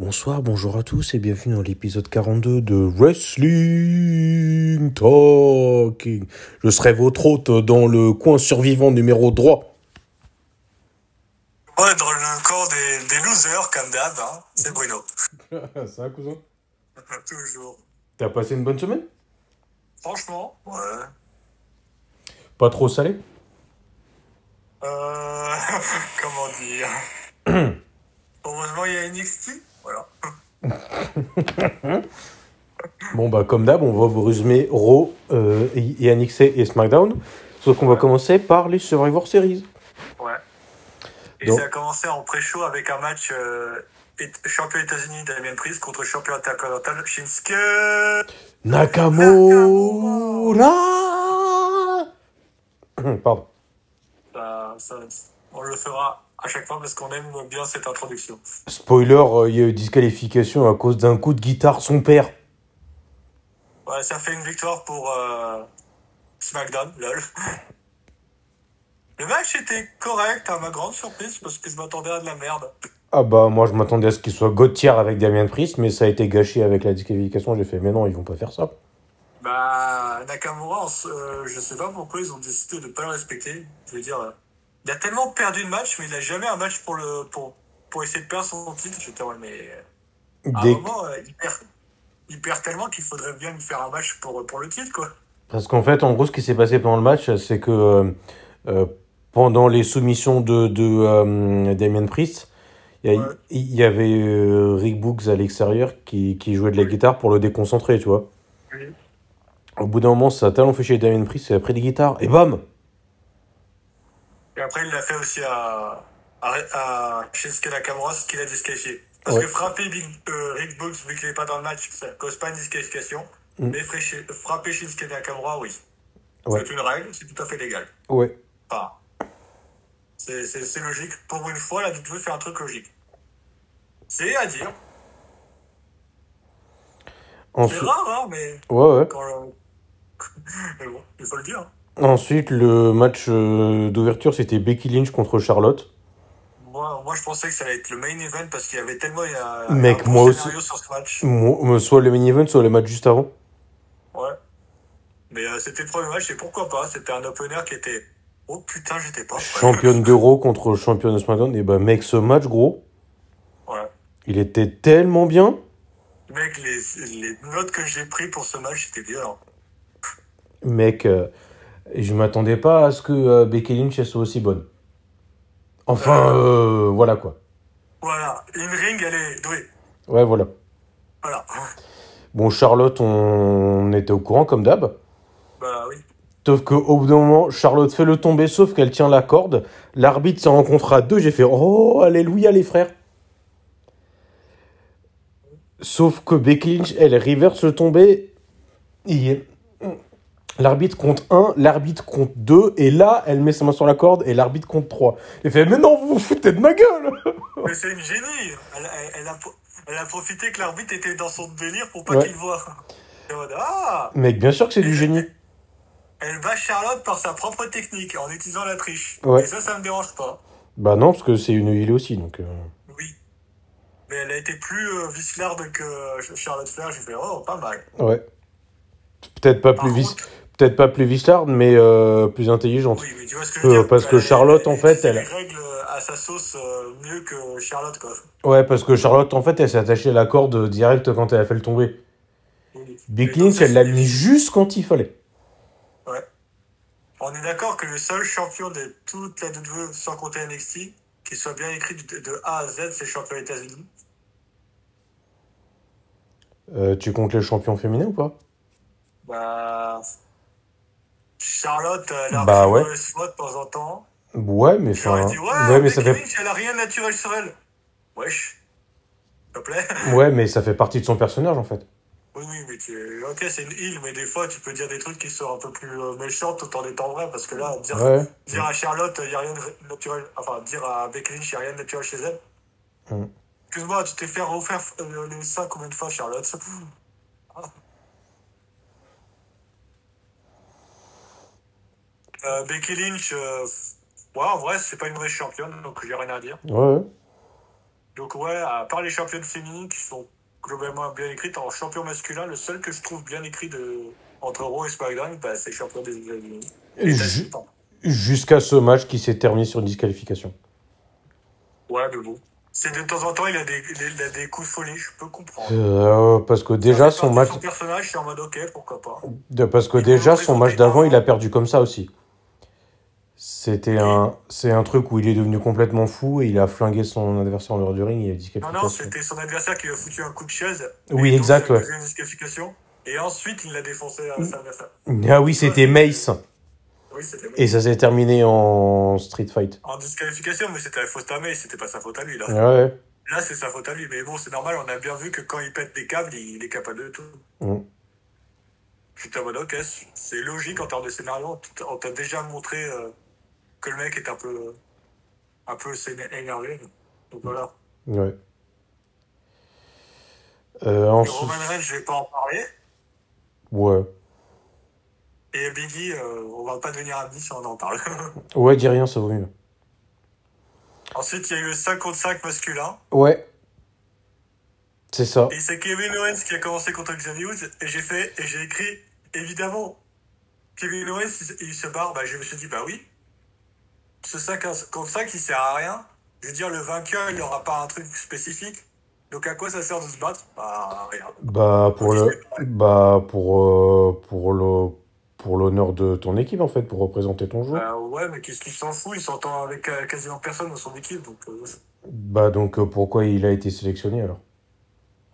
Bonsoir, bonjour à tous et bienvenue dans l'épisode 42 de Wrestling Talking. Je serai votre hôte dans le coin survivant numéro 3. Ouais, dans le corps des, des losers, comme d'hab, hein, c'est Bruno. Ça, cousin? Toujours. T'as passé une bonne semaine? Franchement, ouais. Pas trop salé? Euh, comment dire? Heureusement, il y a NXT. Voilà. Bon bah comme d'hab, on va vous résumer Raw, euh, et NXT et SmackDown. Sauf qu'on va commencer par les Survivor Series. Ouais. Et Donc- ça a commencé en pré-show avec un match euh, champion États-Unis Damien Priest contre champion intercontinental Shinsuke. Nakamura Pardon. Ça- ça- on le fera à chaque fois parce qu'on aime bien cette introduction. Spoiler, euh, il y a eu disqualification à cause d'un coup de guitare son père. Ouais, ça fait une victoire pour euh, SmackDown, lol. Le match était correct, à ma grande surprise, parce que je m'attendais à de la merde. Ah bah moi je m'attendais à ce qu'il soit Gauthier avec Damien Priest, mais ça a été gâché avec la disqualification. J'ai fait mais non, ils vont pas faire ça. Bah, Nakamura, euh, je sais pas pourquoi ils ont décidé de pas le respecter. Je veux dire, euh, il a tellement perdu de match, mais il a jamais un match pour le pour, pour essayer de perdre son titre. J'étais ouais, mais euh, à un moment, euh, il perd, il perd tellement qu'il faudrait bien lui faire un match pour, pour le titre, quoi. Parce qu'en fait, en gros, ce qui s'est passé pendant le match, c'est que euh, pendant les soumissions de, de euh, Damien Priest, il y, Ouais. avait euh, Rick Books à l'extérieur qui, qui jouait de la Oui. guitare pour le déconcentrer, tu vois. Oui. Au bout d'un moment, ça a tellement fait chez Damien Priest, il a pris des guitares, et bam Et après, il l'a fait aussi à, à, à Shinsuke Nakamura, ce qu'il a disqualifié. Parce Ouais. que frapper Big, euh, Rick Books, vu qu'il n'est pas dans le match, ça cause pas une disqualification. Mm. Mais fra- frapper Shinsuke Nakamura, oui. Ouais. C'est une règle, c'est tout à fait légal. Ouais. Enfin, c'est logique. Pour une fois, la WWE fait un truc logique. C'est à dire. C'est rare, hein, mais ouais, ouais. quand. euh, mais bon, il faut le dire. Ensuite, le match euh, d'ouverture, c'était Becky Lynch contre Charlotte. Moi, moi, je pensais que ça allait être le main event parce qu'il y avait tellement il y a, Mec, un bon moi scénario sur ce match. Mo- Soit le main event, soit le match juste avant. Ouais. Mais euh, c'était le premier match et pourquoi pas C'était un opener qui était. Oh putain, j'étais pas. prêt. Championne d'Euro contre championne de SmackDown. Et bah, mec, ce match, gros, Ouais. il était tellement bien. Mec, les, les notes que j'ai pris pour ce match, c'était violent. Mec, euh, je m'attendais pas à ce que euh, Becky Lynch elle soit aussi bonne. Enfin, euh, voilà quoi. Voilà. Une ring, elle est douée. Ouais, voilà. Voilà. Bon, Charlotte, on était au courant comme d'hab. Bah oui. Sauf qu'au bout d'un moment, Charlotte fait le tomber, sauf qu'elle tient la corde. L'arbitre s'en rencontre à deux. J'ai fait Oh, alléluia, les frères. Sauf que Becky Lynch, elle reverse le tomber. Il- L'arbitre compte 1, l'arbitre compte 2, et là, elle met sa main sur la corde, et l'arbitre compte 3. Il fait Mais non, vous vous foutez de ma gueule Mais c'est une génie. Elle, elle- elle a, pro- elle a profité que l'arbitre était dans son délire pour pas Ouais. qu'il le voit. Et ah Mec, bien sûr que c'est du génie. Elle bat Charlotte par sa propre technique en utilisant la triche. Ouais. Et ça, ça me dérange pas. Bah non, parce que c'est une huile aussi, donc... euh, Oui. Mais elle a été plus euh, vislarde que euh, Charlotte Flair. J'ai fait, oh, pas mal. Ouais. Peut-être pas Par plus vis... contre- Peut-être pas plus vislarde, mais euh, plus intelligente. Oui, oui, tu vois ce que je veux Euh, dire. parce que Elle- Charlotte, en fait, utilise elle- les règles à sa sauce euh, mieux que Charlotte, quoi. Ouais, parce que Charlotte, en fait, elle s'est attachée à la corde direct quand elle a fait le tomber. Oui. Donc, Lynch, elle l'a mis juste quand il fallait. Ouais. On est d'accord que le seul champion de toute la WWE, sans compter NXT, qui soit bien écrit de, de A à Z, c'est le champion États-Unis. Euh, tu comptes les champions féminins ou pas? Bah. Charlotte, elle a Bah ouais. fois de temps en temps. Ouais, mais enfin... dit, ouais, Ouais, mais ça fait... Lynch, elle a rien de naturel sur elle. Wesh. S'il te plaît. Ouais, mais ça fait partie de son personnage, en fait. Oui, oui, mais tu... ok, c'est une île, mais des fois, tu peux dire des trucs qui sont un peu plus euh, méchants tout en étant vrai, parce que là, dire, Ouais. dire à Charlotte, il n'y a rien de naturel, enfin, dire à Becky Lynch, il n'y a rien de naturel chez elle. Mm. Excuse-moi, tu t'es fait refaire euh, les seins combien de fois, Charlotte? Ah. Euh, Becky Lynch, euh, ouais, en vrai, c'est pas une vraie championne, donc j'ai rien à dire. Ouais. Donc ouais, à part les championnes féminines qui sont globalement bien écrites, en champion masculin, le seul que je trouve bien écrit de entre Raw et SmackDown, bah, c'est champion des États-Unis. Jusqu'à ce match qui s'est terminé sur une disqualification. Ouais, mais bon. C'est de temps en temps, il a des, il a des coups de folie, je peux comprendre. Euh, parce que déjà, son match, Son personnage, c'est en mode ok, pourquoi pas. de- parce que Il déjà, son match d'avant, il a perdu comme ça aussi. C'était un, c'est un truc où il est devenu complètement fou et il a flingué son adversaire en dehors du ring. Il a Non, disqualification. non, c'était son adversaire qui lui a foutu un coup de chaise. Oui, exact, ouais. une disqualification. Et ensuite, il l'a défoncé à son adversaire. Ah oui, c'était Mace. Oui, c'était Et ça s'est terminé en street fight. en disqualification, mais c'était la faute à May, c'était pas sa faute à lui, là. Ouais. Là, c'est sa faute à lui. Mais bon, c'est normal, on a bien vu que quand il pète des câbles, il est capable de tout. Mm. J'étais en mode, ok, c'est logique en termes de scénario. On t'a déjà montré euh, que le mec est un peu, un peu énervé. Donc voilà. Ouais. Euh, ensuite, Roman Reigns, je vais pas en parler. ouais. Et Biggie, euh, on va pas devenir amis si on en parle. Ouais, dis rien, ça vaut mieux. Ensuite, il y a eu le 5 contre 5 masculin. Ouais. C'est ça. Et c'est Kevin Owens qui a commencé contre Xavier Woods. Et j'ai fait, et j'ai écrit, évidemment, Kevin Owens, il, il se barre. Bah, je me suis dit, bah oui. Ce 5 contre 5, il sert à rien. Je veux dire, le vainqueur, il aura pas un truc spécifique. Donc à quoi ça sert de se battre? Bah, rien. Bah pour le, bah pour euh, pour le, pour l'honneur de ton équipe en fait, pour représenter ton joueur. Bah ouais, mais qu'est-ce qu'il s'en fout? Il s'entend avec euh, quasiment personne dans son équipe. Donc, euh, Bah donc pourquoi il a été sélectionné alors?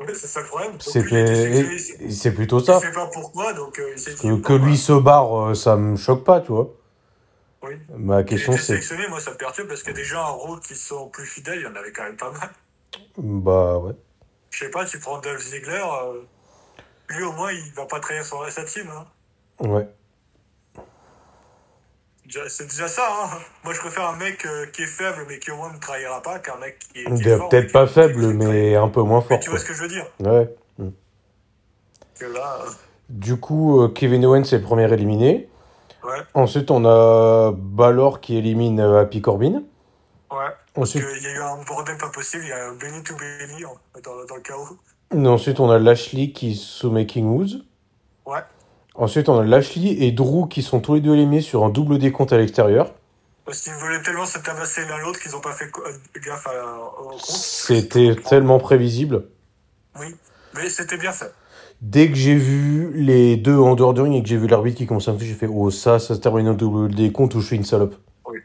Ouais, c'est ça le problème. C'est plutôt ça. pas pourquoi, donc. Que, que lui bah, se barre, ça me choque pas, tu vois. Oui. Ma question c'est, sélectionné, moi ça me perturbe parce que déjà en rôle qui sont plus fidèles, il y en avait quand même pas mal. bah ouais. Je sais pas, tu prends Dolph Ziggler, euh, lui au moins il va pas trahir son sa team. Hein. Ouais. C'est déjà ça. Hein. Moi je préfère un mec euh, qui est faible mais qui au moins ne trahira pas qu'un mec qui est, Peut-être pas faible, mais un peu moins Mais fort. tu quoi. vois ce que je veux dire? Ouais. Que là, euh, Du coup, Kevin Owens est le premier éliminé. Ouais, Ensuite, on a Balor qui élimine euh, Happy Corbin. ouais. Ensuite, qu'il y a eu un bordel pas possible, il y a Benny to Benny en- dans, dans le chaos. ensuite, on a Lashley qui soumet King Woods. Ouais. Ensuite, on a Lashley et Drew qui sont tous les deux éliminés sur un double décompte à l'extérieur. Parce qu'ils voulaient tellement se tabasser l'un l'autre qu'ils ont pas fait euh, gaffe à, au compte. C'était tellement prévisible. Oui, mais c'était bien fait. Dès que j'ai vu les deux en dehors du ring et que j'ai vu l'arbitre qui commençait à me j'ai fait Oh, ça, ça se termine au double décompte ou je suis une salope. Oui.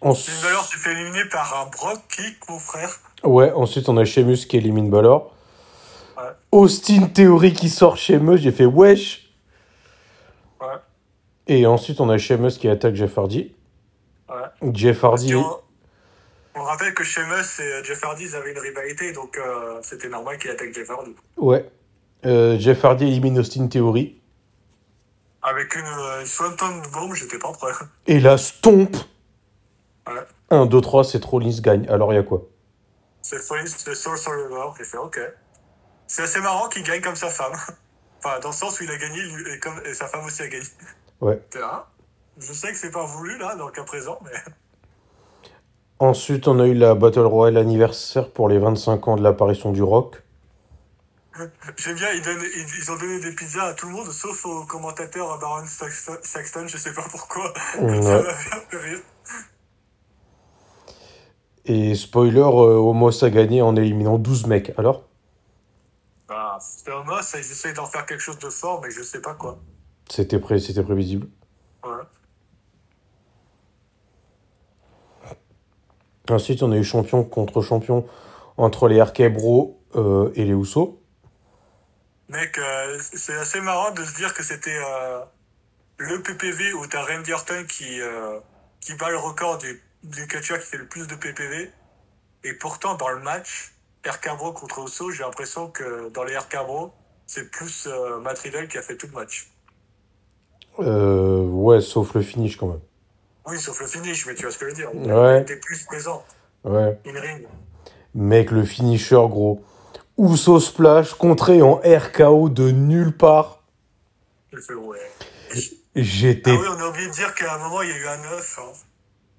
Ensuite, fait éliminer par un Brock Kick, mon frère. ouais, ensuite, on a Sheamus qui élimine Balor. Ouais. Austin Theory qui sort Sheamus, j'ai fait Wesh. Ouais. Et ensuite, on a Sheamus qui attaque Jeff Hardy. Ouais. Jeff Hardy. On rappelle que Sheamus et Jeff Hardy ils avaient une rivalité, donc euh, c'était normal qu'il attaque Jeff Hardy. Ouais. Euh, Jeff Hardy élimine Austin Theory. Avec une, euh, Swanton Bomb, j'étais pas prêt. Et la stomp. Ouais. 1, 2, 3, c'est Rollins gagne. Alors, il y a quoi? C'est Rollins, c'est Soul Survivor. J'ai fait ok. C'est assez marrant qu'il gagne comme sa femme. Enfin, dans le sens où il a gagné lui, et, comme, et sa femme aussi a gagné. Ouais. Là Je sais que c'est pas voulu là, dans le cas présent, mais. Ensuite, on a eu la Battle Royale anniversaire pour les 25 ans de l'apparition du Rock. J'aime bien, ils, donnent- ils, ils ont donné des pizzas à tout le monde, sauf au commentateur Baron Saxton, je sais pas pourquoi. Ouais. Ça m'a fait rire. Et spoiler, euh, Homos a gagné en éliminant 12 mecs. Alors? Bah, c'était un mos, ils essayent d'en faire quelque chose de fort, mais je sais pas quoi. C'était pré c'était prévisible. Ouais. Ensuite, on a eu champion contre champion entre les Bro euh, et les Usos. Mec, euh, c'est assez marrant de se dire que c'était euh, le PPV où t'as Randy Orton qui, euh, qui bat le record du, du catcheur qui fait le plus de PPV. Et pourtant, dans le match, RK Bro contre Osso, j'ai l'impression que dans les RK Bro, c'est plus Matt Riddle qui a fait tout le match. Euh, ouais, sauf le finish quand même. Oui, sauf le finish, mais tu vois ce que je veux dire. Ouais. Il était plus présent. Ouais. In ring. Mec, le finisher, gros. Uso Splash, contré en RKO de nulle part. Ouais. J'étais Ah oui, on a oublié de dire qu'à un moment, il y a eu un 9. Hein.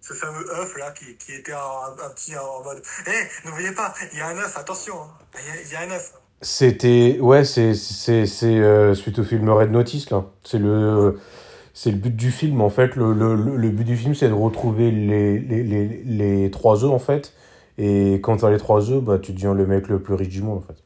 ce fameux œuf là qui, qui était un, un petit en mode Eh, n'oubliez pas, il y a un œuf, attention, hein. il y a- il y, a un œuf. C'était. Ouais, c'est c'est c'est euh, suite au film Red Notice, là. C'est le. C'est le but du film, en fait. Le, le, le but du film, c'est de retrouver les, les, les, les trois œufs, en fait. Et quand t'as les trois œufs, bah, tu deviens le mec le plus riche du monde, en fait.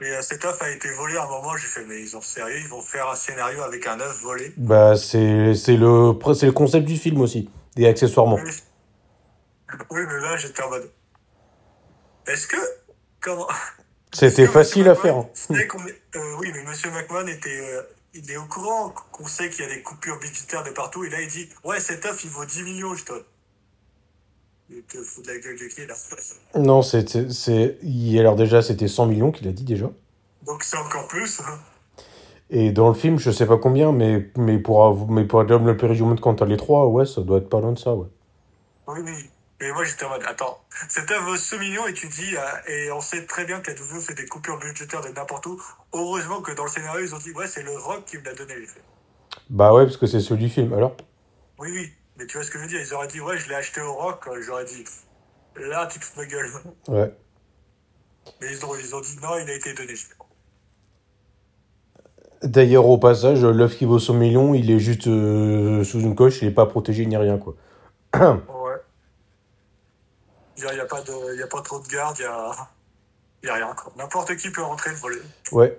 Mais euh, cet œuf a été volé à un moment, j'ai fait, mais ils ont sérieux, ils vont faire un scénario avec un œuf volé. Bah, c'est c'est le, c'est le concept du film aussi. Et accessoirement. Oui, Oui, mais là, j'étais en mode. Est-ce que. Comment. C'était facile à faire. Hein. euh, oui, mais Monsieur McMahon était. euh, il est au courant qu'on sait qu'il y a des coupures budgétaires de partout, et là, il dit Ouais, cet œuf, il vaut 10 millions, je te. Il te fout de la gueule de qui, là Non, c'était. c'est- il- Alors, déjà, c'était 100 millions qu'il a dit déjà. Donc, c'est encore plus. hein. Et dans le film, je sais pas combien, mais, mais pour, mais pour l'homme le monde quand t'as les trois, ouais, ça doit être pas loin de ça, ouais. Oui, oui. Mais moi, j'étais en mode, attends, cet œuf vaut ce million et tu dis, euh, et on sait très bien qu'à WWE fait des coupures budgétaires de n'importe où. Heureusement que dans le scénario, ils ont dit, ouais, c'est le Rock qui me l'a donné. Bah ouais, parce que c'est celui du film, alors. Oui, oui. Mais tu vois ce que je veux dire Ils auraient dit, ouais, je l'ai acheté au Rock. euh, J'aurais dit, là, tu te fous ma gueule. Ouais. Mais ils ont, ils ont dit, non, il a été donné. D'ailleurs, au passage, l'œuf qui vaut 100 millions, il est juste euh, sous une coche, il est pas protégé ni rien, quoi. Il n'y a, pas de- y a pas trop de garde, il n'y a, y a rien. N'importe qui peut rentrer le voler. Ouais.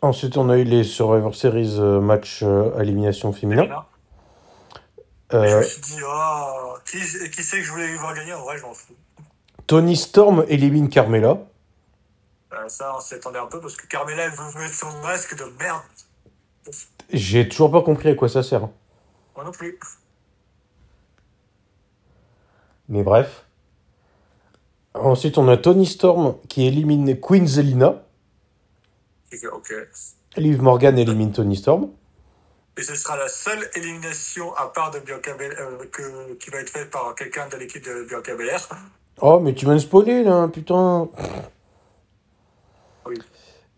Ensuite, on a eu les Survivor Series euh, match euh, à élimination féminin. Et Je Euh, me suis dit, ah, qui, qui c'est que je voulais voir gagner En vrai, je m'en fous. Tony Storm élimine Carmella. Euh, ça, on s'y attendait un peu parce que Carmela, elle veut mettre son masque de merde. J'ai toujours pas compris à quoi ça sert. hein. Moi non plus. Mais bref. Ensuite, on a Tony Storm qui élimine Queen Zelina. Ok. Liv Morgan élimine Tony Storm. Et ce sera la seule élimination à part de Bianca Belair, euh, que, qui va être faite par quelqu'un de l'équipe de Bianca Belair. Oh, mais tu de spoiler là, putain. Oui.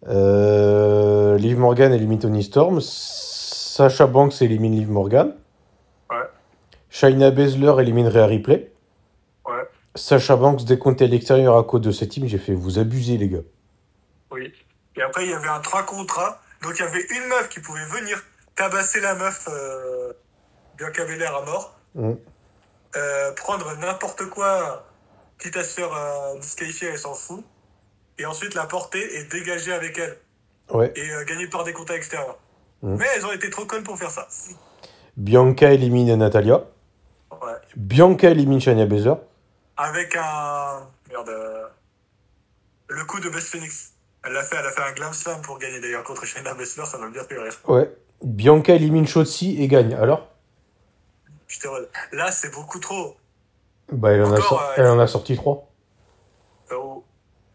Euh, Liv Morgan élimine Tony Storm. Sasha Banks élimine Liv Morgan. Ouais. Shayna Baszler élimine Rhea Ripley. Sasha Banks décompté à l'extérieur à cause de cette team. J'ai fait vous abusez, les gars. Oui. Et après, il y avait un 3 contre 1. Donc, il y avait une meuf qui pouvait venir tabasser la meuf euh, Bianca Belair à mort. Mm. Euh, prendre n'importe quoi, quitte à se faire euh, disqualifier, elle s'en fout. Et ensuite la porter et dégager avec elle. Ouais. Et euh, gagner par des contacts extérieurs. Mm. Mais elles ont été trop connes pour faire ça. Bianca élimine Natalia. Ouais. Bianca élimine Shayna Baszler. Avec un. Merde. euh, Le coup de Beth Phoenix. Elle l'a fait, elle a fait un glam slam pour gagner d'ailleurs contre Shayna Baszler, ça m'a bien fait rire. Ouais. Bianca élimine Shotzi et gagne. Alors? Mode, Là, c'est beaucoup trop. Bah, elle en, a, euh, elle en a sorti 3. Euh,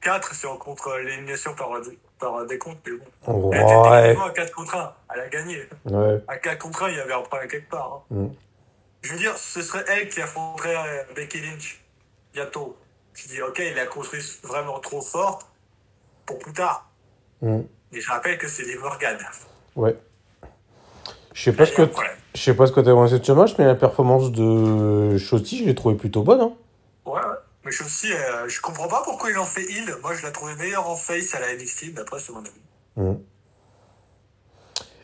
4 si on compte l'élimination par, euh, par décompte, mais bon. Elle était techniquement à 4 contre 1. Elle a gagné. Ouais. À 4 contre 1, il y avait un problème quelque part. hein. Mm. Je veux dire, ce serait elle qui affronterait Becky Lynch bientôt. Je dis, ok, il l'a construit vraiment trop fort pour plus tard. Mm. Mais je rappelle que c'est Liv Morgan. Ouais. Je sais pas ce a que je sais pas ce que t'as pensé de ce match, mais la performance de Shotzi, je l'ai trouvé plutôt bonne. Hein. Ouais, ouais. Mais je aussi, euh, je comprends pas pourquoi il en fait heal. Moi, je la trouvais meilleure en face à la NXT, mais après, c'est mon avis. Mm.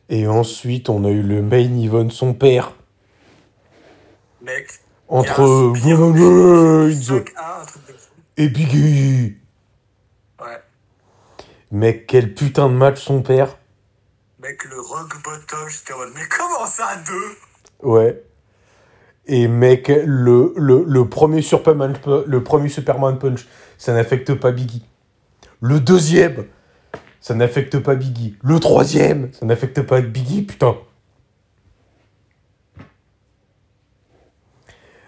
Et ensuite, on a eu le main event, son père, Mec. Entre il y a un Roman Reigns 5-1, un truc de fou. et Biggie. Ouais. Mec, quel putain de match son père. Mec, le rock bottom, j'étais en mode, mais comment ça deux? Ouais. Et mec, le, le, le, premier Superman, le premier Superman Punch, ça n'affecte pas Biggie. Le deuxième, ça n'affecte pas Biggie. Le troisième, ça n'affecte pas Biggie, putain.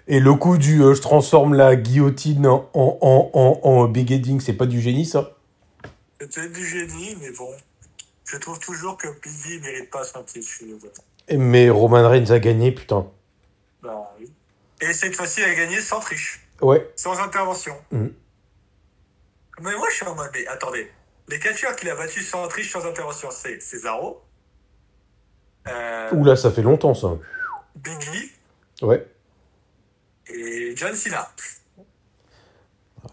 Et le coup du euh, je transforme la guillotine en, en, en, en, big heading, c'est pas du génie ça? C'était du génie, mais bon. Je trouve toujours que Biggie mérite pas son titre. Mais Roman Reigns a gagné, putain. Bah oui. Et cette fois-ci, elle a gagné sans triche, Ouais. sans intervention. Mhm. Mais moi, je suis en mode, mais attendez. Les catcheurs qu'il a battus sans triche, sans intervention, c'est Cesaro, euh, Oula, ça fait longtemps ça. Biggie Ouais. Et John Cena.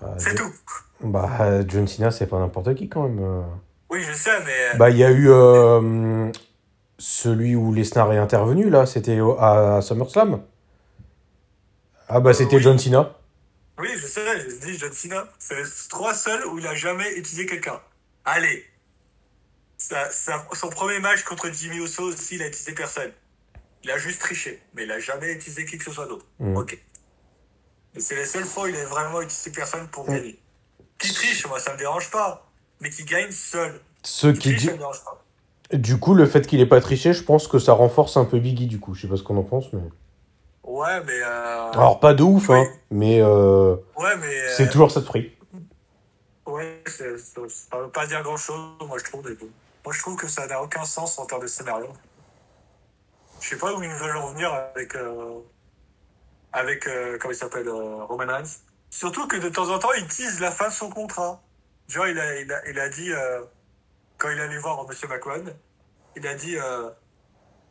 Euh, C'est tout. Bah, John Cena, c'est pas n'importe qui quand même. euh. Oui, je sais, mais Bah, il y a eu euh, celui où Lesnar est intervenu, là, c'était à SummerSlam. Ah, bah, c'était oui. John Cena. oui, je sais, je dis John Cena. C'est les trois seuls où il a jamais utilisé quelqu'un. Allez. Ça, ça- son premier match contre Jimmy Uso aussi, il a utilisé personne. Il a juste triché, mais il a jamais utilisé qui que ce soit d'autre. Mhm. Ok. Et c'est les seules fois où il a vraiment utilisé personne pour gagner. Qui triche, moi, ça me dérange pas. Mais qui gagne seul. Ce Qui qui triche, dit... ça me dérange pas. Du coup, le fait qu'il ait pas triché, je pense que ça renforce un peu Biggie, du coup. Je sais pas ce qu'on en pense, mais... Ouais, mais. Euh... Alors, pas de ouf, Oui. hein, mais euh, ouais, mais. euh, c'est toujours ça de prix. Ouais, ça veut pas dire grand chose, moi je trouve. Moi je trouve que ça n'a aucun sens en termes de scénario. Je sais pas où ils veulent en venir avec. Euh, avec. euh, comment il s'appelle euh, Roman Reigns. Surtout que de temps en temps, il tease la fin de son contrat. Genre, il a, il a, il a dit. euh, quand il allait voir M. McMahon, il a dit.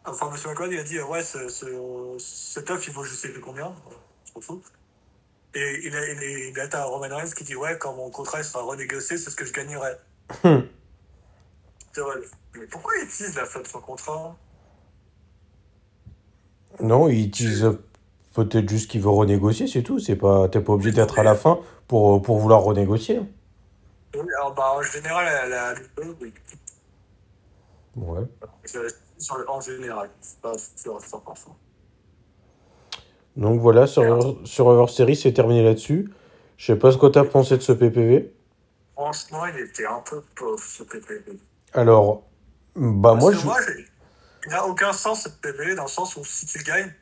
enfin, M. McMahon, il a dit Ouais, ce, ce, cet œuf, il vaut je sais plus combien? Je m'en fous. Et il a, il a, il a à Roman Reigns qui dit Ouais, quand mon contrat sera renégocié, c'est ce que je gagnerai. Hmm. Mais pourquoi il utilise la fin de son contrat? Non, il utilise peut-être juste qu'il veut renégocier, c'est tout. C'est pas... T'es pas obligé d'être à la fin pour, pour vouloir renégocier. Oui, Alors, bah, en général, la, la, oui. Ouais. Sur le, en général, pas sur 100%. Donc voilà, sur, sur Survivor Series, c'est terminé là-dessus. Je sais pas ce que t'as pensé de ce PPV. Franchement, il était un peu pauvre ce PPV. Alors, bah Parce moi, je... moi, il n'a aucun sens ce PPV dans le sens où si tu gagnes,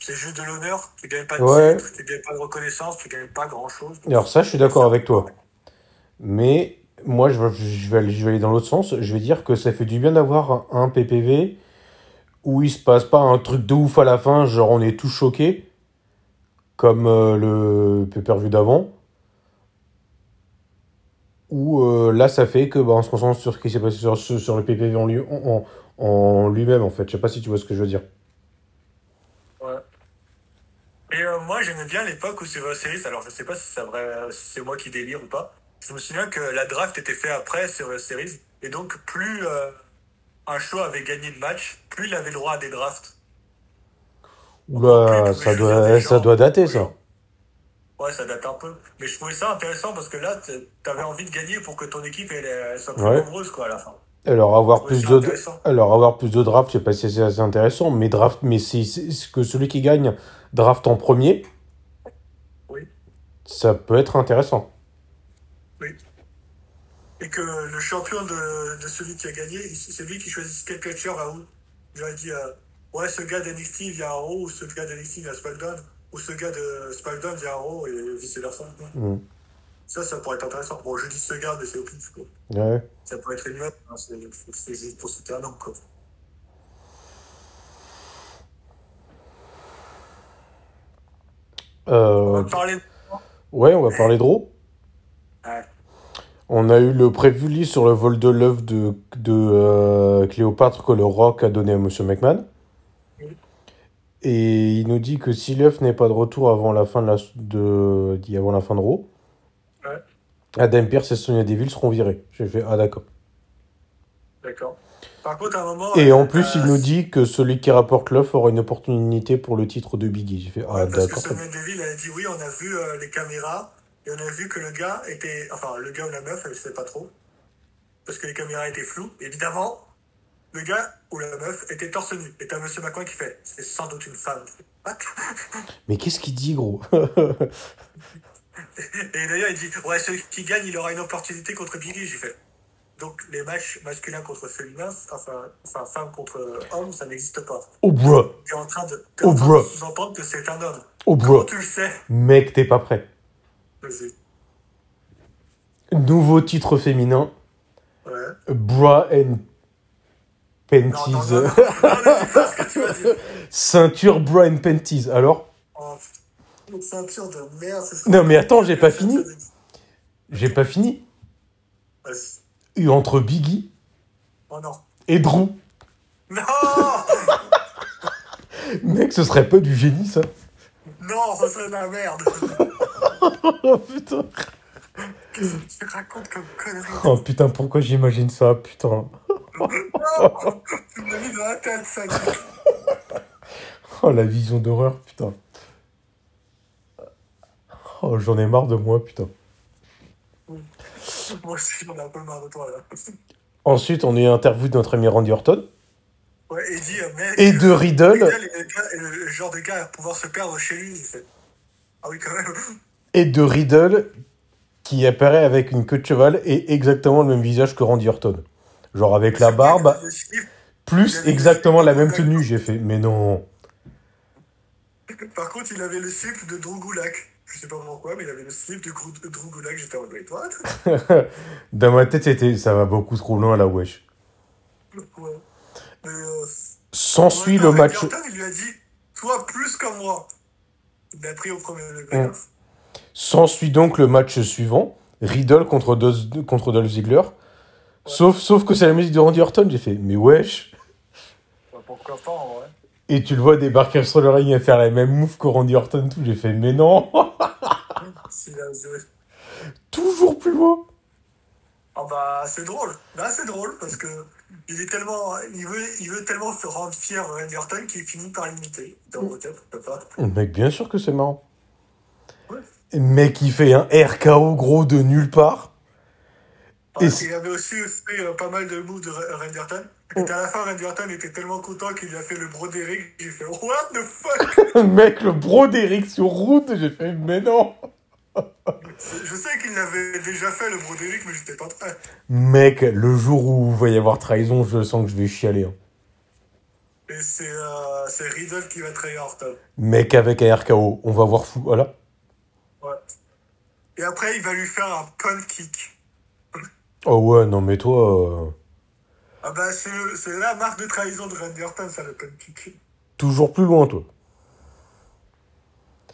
c'est juste de l'honneur. Tu gagnes pas de Ouais. titre, tu gagnes pas de reconnaissance, tu gagnes pas grand chose. Alors ça, je suis d'accord avec toi. Mais moi, je vais, je vais, aller, je vais aller dans l'autre sens. Je vais dire que ça fait du bien d'avoir un, PPV où il se passe pas un truc de ouf à la fin, genre on est tous choqués, comme euh, le pay-per-view d'avant. Où euh, là, ça fait que bah, on se concentre sur ce qui s'est passé sur, sur le PPV en, lui, en, en- en lui-même, en fait. Je sais pas si tu vois ce que je veux dire. Et euh, moi, j'aimais bien l'époque où Survivor Series, alors je sais pas si c'est vrai, si c'est moi qui délire ou pas. Je me souviens que la draft était faite après Survivor Series, et donc plus euh, un show avait gagné de match, plus il avait le droit à des drafts. Oula, Plus ça doit, ça doit dater, Oui. ça. Ouais, ça date un peu. Mais je trouvais ça intéressant parce que là, t'avais envie de gagner pour que ton équipe elle, elle soit plus Ouais. nombreuse quoi, à la fin. Alors avoir plus de alors avoir plus de draft, je sais pas si c'est assez intéressant, mais draft mais c'est que celui qui gagne draft en premier, Oui. ça peut être intéressant. Et que le champion de, de celui qui a gagné, c'est lui qui choisit quel catcheur va où? J'aurais dit, euh, ouais, ce gars d'NXT vient à Raw, ou ce gars d'NXT vient à SmackDown, ou ce gars de SmackDown vient à Raw, et vice versa. Mm. Ça, ça pourrait être intéressant. Bon, je dis ce gars, mais c'est au pif, quoi. Ouais. Ça pourrait être une hein, c'est juste pour citer un nom, quoi. On Euh, va parler de... ouais, on va parler de Raw. Ouais. On a eu le preview list sur le vol de l'œuf de, de euh, Cléopâtre que le Rock a donné à Monsieur McMahon. Oui. Et il nous dit que si l'œuf n'est pas de retour avant la fin de, la, de, avant la fin de Raw. Adam Pearce et Sonya Deville seront virés. J'ai fait ah d'accord. D'accord. Par contre, à un moment... Et euh, en plus, euh, il nous dit que celui qui rapporte l'œuf aura une opportunité pour le titre de Biggie. J'ai fait ah Ouais, d'accord. Sonia Deville a dit oui, on a vu euh, les caméras et on a vu que le gars était. Enfin, le gars ou la meuf, elle sait pas trop. Parce que les caméras étaient floues. Évidemment, le gars ou la meuf était torse nu. Et t'as Monsieur McQueen qui fait c'est sans doute une femme. What Mais qu'est-ce qu'il dit gros? Et d'ailleurs, il dit ouais, celui qui gagne, il aura une opportunité contre Biggie. J'ai fait. Donc, les matchs masculins contre féminins, enfin, enfin femme contre homme, ça n'existe pas. Oh bruh, T'es en train de, Oh, en train de sous-entendre que c'est un homme. oh bruh, tu le sais mec t'es pas prêt. Vas-y. Nouveau titre féminin, Ouais. bra and dire. Ceinture bra and panties. Alors, Oh, une ceinture de merde. c'est ce Non, mais attends, j'ai pas fini. j'ai pas fini. Et entre Biggie Oh non. et Drew. Non Mec, ce serait pas du génie, ça Non, ça serait de la merde. Oh putain Qu'est-ce que tu racontes comme connerie Oh putain, pourquoi j'imagine ça, putain Non Tu mis dans la tête, ça. Oh, la vision d'horreur, putain. Oh, j'en ai marre de moi, putain. Moi aussi, j'en ai un peu marre de toi, là. Ensuite, on a eu interview de notre ami Randy Orton Ouais, et dit, euh, mec. et de euh, Riddle est le, genre de gars à pouvoir se perdre chez lui. Fait. Ah oui, quand même. et de Riddle qui apparaît avec une queue de cheval et exactement le même visage que Randy Orton. Genre avec la barbe, plus exactement la même tenue. J'ai fait, mais non. Par contre, il avait le slip de Drew Gulak. Je sais pas pourquoi, mais il avait le slip de Drew. J'étais en mode, what? Dans ma tête, c'était, ça va beaucoup trop loin là, wesh. Ouais. Mais, euh, S'ensuit ouais, le match. Il lui a dit, toi plus comme moi. Il l'a pris au premier degré. Mm. S'ensuit donc le match suivant, Riddle contre, Dos- contre Dolph Ziggler. Sauf, sauf que c'est la musique de Randy Orton, j'ai fait, mais wesh. Pourquoi pas, en vrai. Et tu le vois débarquer sur le ring et faire la même move que Randy Orton, tout. J'ai fait, mais non, toujours plus loin. Ah bah c'est drôle. Là c'est drôle parce que il est tellement, il veut, il veut tellement se rendre fier Randy Orton qu'il finit par l'imiter. Dans. Mec, bien sûr que c'est marrant. Ouais. Mec, il fait un RKO gros de nulle part. Et c'est- il avait aussi fait euh, pas mal de moves de Randy Orton. Et à la fin, Randy Orton était tellement content qu'il a fait le brodéric. J'ai fait What the fuck? Mec, le bro d'Eric sur route, j'ai fait, mais non. Je sais qu'il l'avait déjà fait le brodéric, mais j'étais pas prêt. Mec, le jour où il va y avoir trahison, je sens que je vais chialer. hein. Et c'est euh, c'est Riddle qui va trahir Orton. Mec, avec un RKO, on va voir fou. Voilà. Ouais. Et après, il va lui faire un punt kick. Oh ouais, non, mais toi, euh, Ah bah c'est la marque de trahison de Randy Orton, ça le punt kick. toujours plus loin, toi.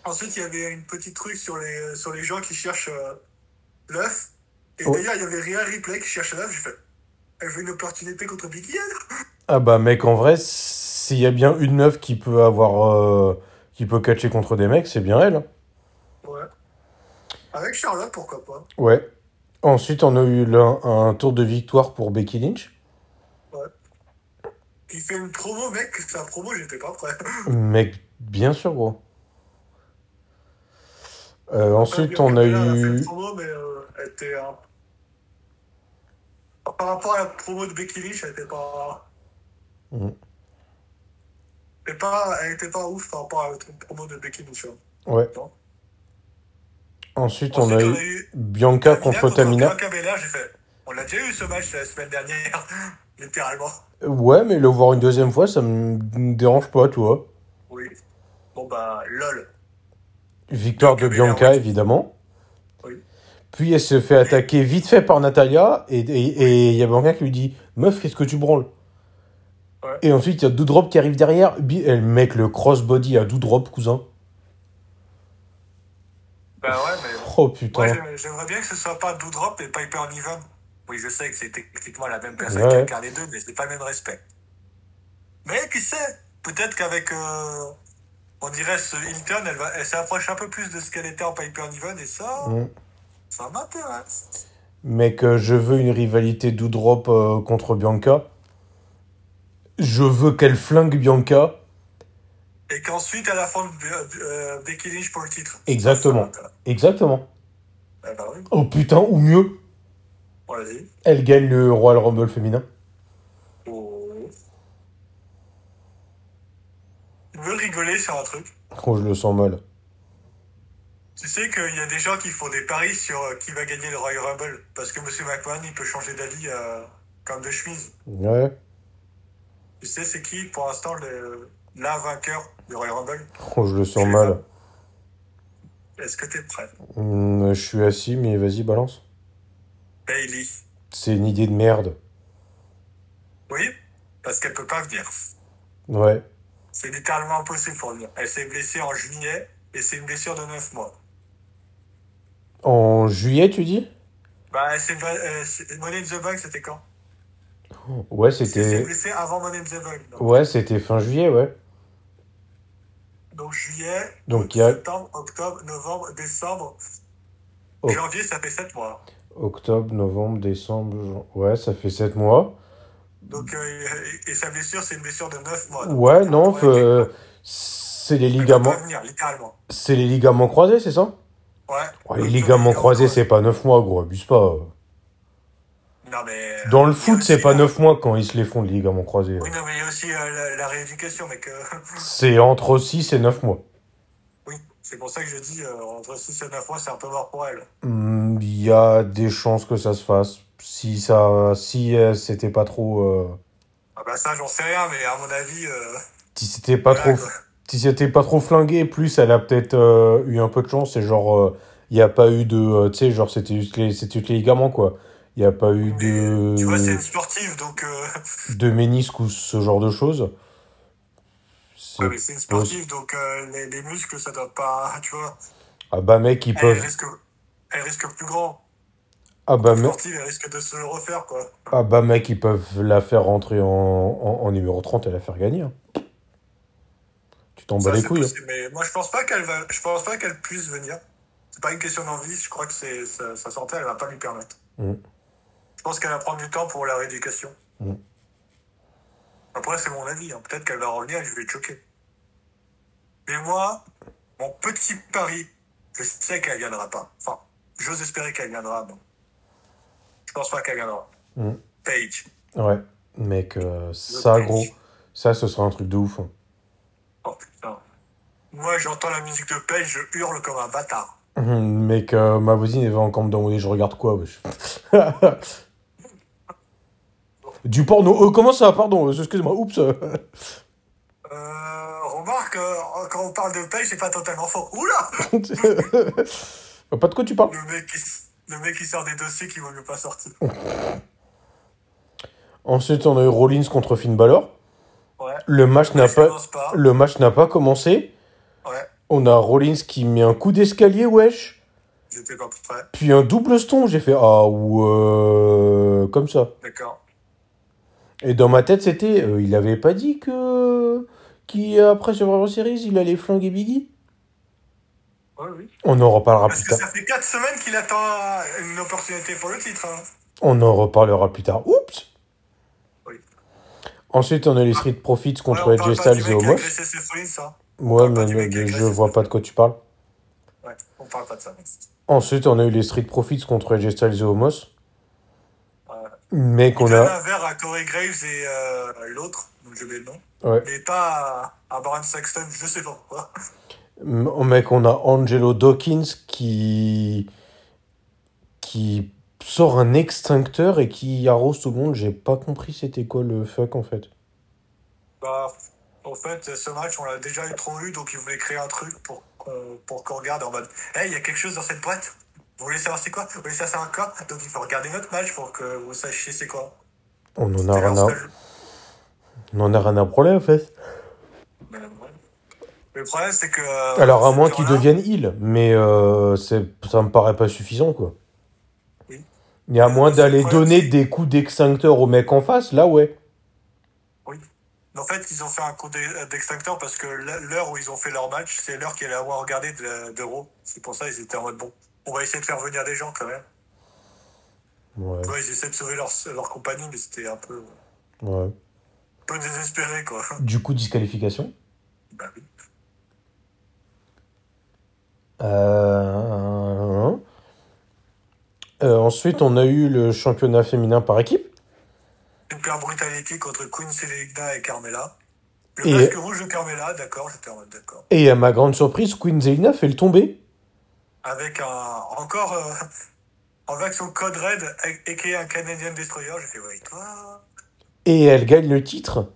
Ensuite, il y avait une petite truc sur les, sur les gens qui cherchent euh, l'œuf. Et Ouais. d'ailleurs, il y avait Rhea Ripley qui cherchait l'œuf. J'ai fait, elle veut une opportunité contre elle Ah bah, mec, en vrai, s'il y a bien une meuf qui peut avoir. euh, qui peut catcher contre des mecs, c'est bien elle. hein. Ouais. Avec Charlotte, pourquoi pas Ouais. Ensuite, on a eu là un tour de victoire pour Becky Lynch. Il fait une promo, mec. Sa promo, j'étais pas prêt. Mec, bien sûr, gros. Euh, ensuite, on a eu. une promo, mais euh, elle était. Par rapport à la promo de Becky Lynch, elle était pas. Mhm. Elle était pas, elle était pas ouf par rapport à la promo de Becky Lynch. hein. Ouais. Non. Ensuite, on Ensuite, a eu Bianca contre Tamina. Fait. On l'a déjà eu ce match la semaine dernière, littéralement. Ouais, mais le voir une deuxième fois, ça me dérange pas, tu vois. Oui. Bon bah, lol. Victoire de Bianca Belair, Bianca, ouais. évidemment. Oui. Puis elle se fait attaquer vite fait par Natalia. Et il et, et y a Bianca qui lui dit Meuf, qu'est-ce que tu branles? Ouais. Et ensuite, il y a Doudrop qui arrive derrière. Elle mec le crossbody à Doudrop, cousin. Bah ouais, mais. Oh putain. J'aime- j'aimerais bien que ce soit pas Doudrop et Piper Niven. Oui, je sais que c'est techniquement la même personne Ouais. qui incarne les deux, mais c'est pas le même respect. Mais qui sait Peut-être qu'avec, euh, on dirait, ce Hilton, elle, va, elle s'approche un peu plus de ce qu'elle était en Piper Niven, et ça, Mm. ça m'intéresse. Mec, je veux une rivalité Doudrop euh, contre Bianca. Je veux qu'elle flingue Bianca. Et qu'ensuite, elle euh, Becky Lynch pour le titre. Exactement. M'intéresse. Exactement. Eh oui, Oh putain, ou mieux, elle gagne le Royal Rumble féminin. Oh. Je veux rigoler sur un truc. Oh, je le sens mal. Tu sais qu'il y a des gens qui font des paris sur euh, qui va gagner le Royal Rumble. Parce que Monsieur McMahon, il peut changer d'avis euh, comme de chemise. Ouais. Tu sais, c'est qui pour l'instant le, la vainqueur du Royal Rumble Oh, je le sens mal. Est-ce que t'es prêt? Hum, je suis assis, mais vas-y, balance. Bailey. C'est une idée de merde. Oui Parce qu'elle peut pas venir. Ouais. C'est littéralement impossible pour venir. Elle s'est blessée en juillet et c'est une blessure de 9 mois. En juillet, tu dis? Bah, s'est euh, c'est- Money in the Bank, c'était quand? Ouais, Elle s'est c'était. blessée avant Money in the Bank. donc. Ouais, c'était fin juillet, ouais. Donc juillet, Donc, août, il y a- septembre, octobre, novembre, décembre. Oh. Janvier, ça fait 7 mois. Octobre, novembre, décembre. jan- Ouais, ça fait 7 mois. Donc, euh, et, sa blessure, c'est une blessure de 9 mois. Donc, Ouais, non, euh, c'est les ligaments. C'est les ligaments croisés, c'est ça? Ouais. Ouais, Les ligaments euh, croisés, c'est pas 9 mois, gros, abuse pas. Non, mais. Dans le foot, c'est pas euh, 9 mois quand ils se les font, les ligaments croisés. Oui, non, mais il y a aussi euh, la, la rééducation, mec. euh, C'est entre 6 et 9 mois. oui, c'est pour ça que je dis, euh, entre 6 et 9 mois, c'est un peu mort pour elle. Hmm, Il y a des chances que ça se fasse. Si ça, si euh, c'était pas trop, euh, Ah bah ça, j'en sais rien, mais à mon avis. euh, si c'était pas voilà, trop, quoi. si c'était pas trop flingué, plus elle a peut-être euh, eu un peu de chance. Et genre, euh, il y a pas eu de, euh, tu sais, genre c'était juste les, c'était juste les ligaments quoi. Il y a pas eu de, Tu vois, c'est une sportive, donc. euh, de ménisque ou ce genre de choses. C'est- ouais, mais c'est une sportive, donc euh, les, les muscles, ça doit pas. Tu vois. Ah bah mec, ils Elle peuvent. risque, elle risque plus grand. Ah bah mec, Sportive, elle risque de se le refaire, quoi. ah bah mec, ils peuvent la faire rentrer en, en, en numéro 30 et la faire gagner. hein. Tu t'en bats Ça, les couilles. hein. possible, mais moi, je pense pas qu'elle va. Je pense pas qu'elle puisse venir. C'est pas une question d'envie. Je crois que c'est sa, sa santé, elle va pas lui permettre. Mm. Je pense qu'elle va prendre du temps pour la rééducation. Mm. Après, c'est mon avis. hein. Peut-être qu'elle va revenir et je vais être choqué. Mais moi, mon petit pari, je sais qu'elle viendra pas. Enfin, j'ose espérer qu'elle viendra. mais Je pense pas qu'elle viendra. Mm. Paige. Ouais, mec, euh, ça gros, ça ce sera un truc de ouf. hein. Oh putain. Moi, j'entends la musique de Paige, je hurle comme un bâtard. Mec, euh, ma voisine elle va encore me demander je regarde quoi, wesh. Du porno. Euh, comment ça, pardon, euh, excuse-moi, oups. Euh, remarque, euh, quand on parle de Paige, c'est pas totalement faux. Oula pas de quoi tu parles le mec, qui, le mec qui sort des dossiers qui vaut mieux pas sortir. Ensuite, on a eu Rollins contre Finn Balor. Ouais. Le match n'a pas. le match n'a pas commencé. Ouais, On a Rollins qui met un coup d'escalier, wesh. j'étais pas prêt. Puis un double stomp. J'ai fait ah ouais, comme ça. D'accord. Et dans ma tête, c'était, euh, il avait pas dit que, qu'après Survivor Series, il allait flinguer Biggie? Ouais, oui. On en reparlera Parce plus que tard. ça fait 4 semaines qu'il attend une opportunité pour le titre. Hein. On en reparlera plus tard. Oups. Oui. Ensuite, on a les Street Profits contre Ouais, du Styles et mec qui a Omos. agressé ses folies, ça. Ouais, mais, a mais je agressé vois pas de quoi tu parles. Ouais, on parle pas de ça. Ensuite, on a eu les Street Profits contre AJ Styles et Omos. Mais qu'on a. un verre à Corey Graves et euh, l'autre, donc j'ai oublié le nom. Ouais. Mais pas à, à Baron Saxton, je sais pas pourquoi. Mec, on a Angelo Dawkins qui. qui sort un extincteur et qui arrose tout le monde. J'ai pas compris c'était quoi le fuck en fait. Bah, en fait, ce match, on l'a déjà eu trop eu, donc ils voulaient créer un truc pour qu'on pour qu'on regarde en mode Hey, il y a quelque chose dans cette boîte? Vous voulez savoir c'est quoi Vous voulez savoir c'est un quoi Donc il faut regarder notre match pour que vous sachiez c'est quoi. On en a rien à, on en a rien à branler en fait. Ouais. Mais le problème, c'est que. euh, Alors à moins qu'ils deviennent heal, mais euh, ça me paraît pas suffisant quoi. Oui. Et à moins d'aller problème, donner des coups d'extincteur au mec en face, là ouais. En fait, ils ont fait un coup d'e- d'extincteur parce que l'heure où ils ont fait leur match, c'est l'heure qu'ils allaient avoir regardé de- d'Euro. C'est pour ça qu'ils étaient en mode bon. On va essayer de faire venir des gens quand même. Ouais, ils essaient de sauver leur, leur compagnie, mais c'était un peu, un ouais. peu désespéré, quoi. Du coup, disqualification? Bah oui. Euh... euh, ensuite, on a eu le championnat féminin par équipe. Super Brutality contre Queen Selegna et Carmela. Le Et- masque rouge de Carmela, d'accord, j'étais en mode d'accord. Et à ma grande surprise, Queen Zelina fait le tomber. Avec un, encore, euh, en version Code Red, a.k.a. un Canadian Destroyer, j'ai fait, ouais, toi. Et elle gagne le titre.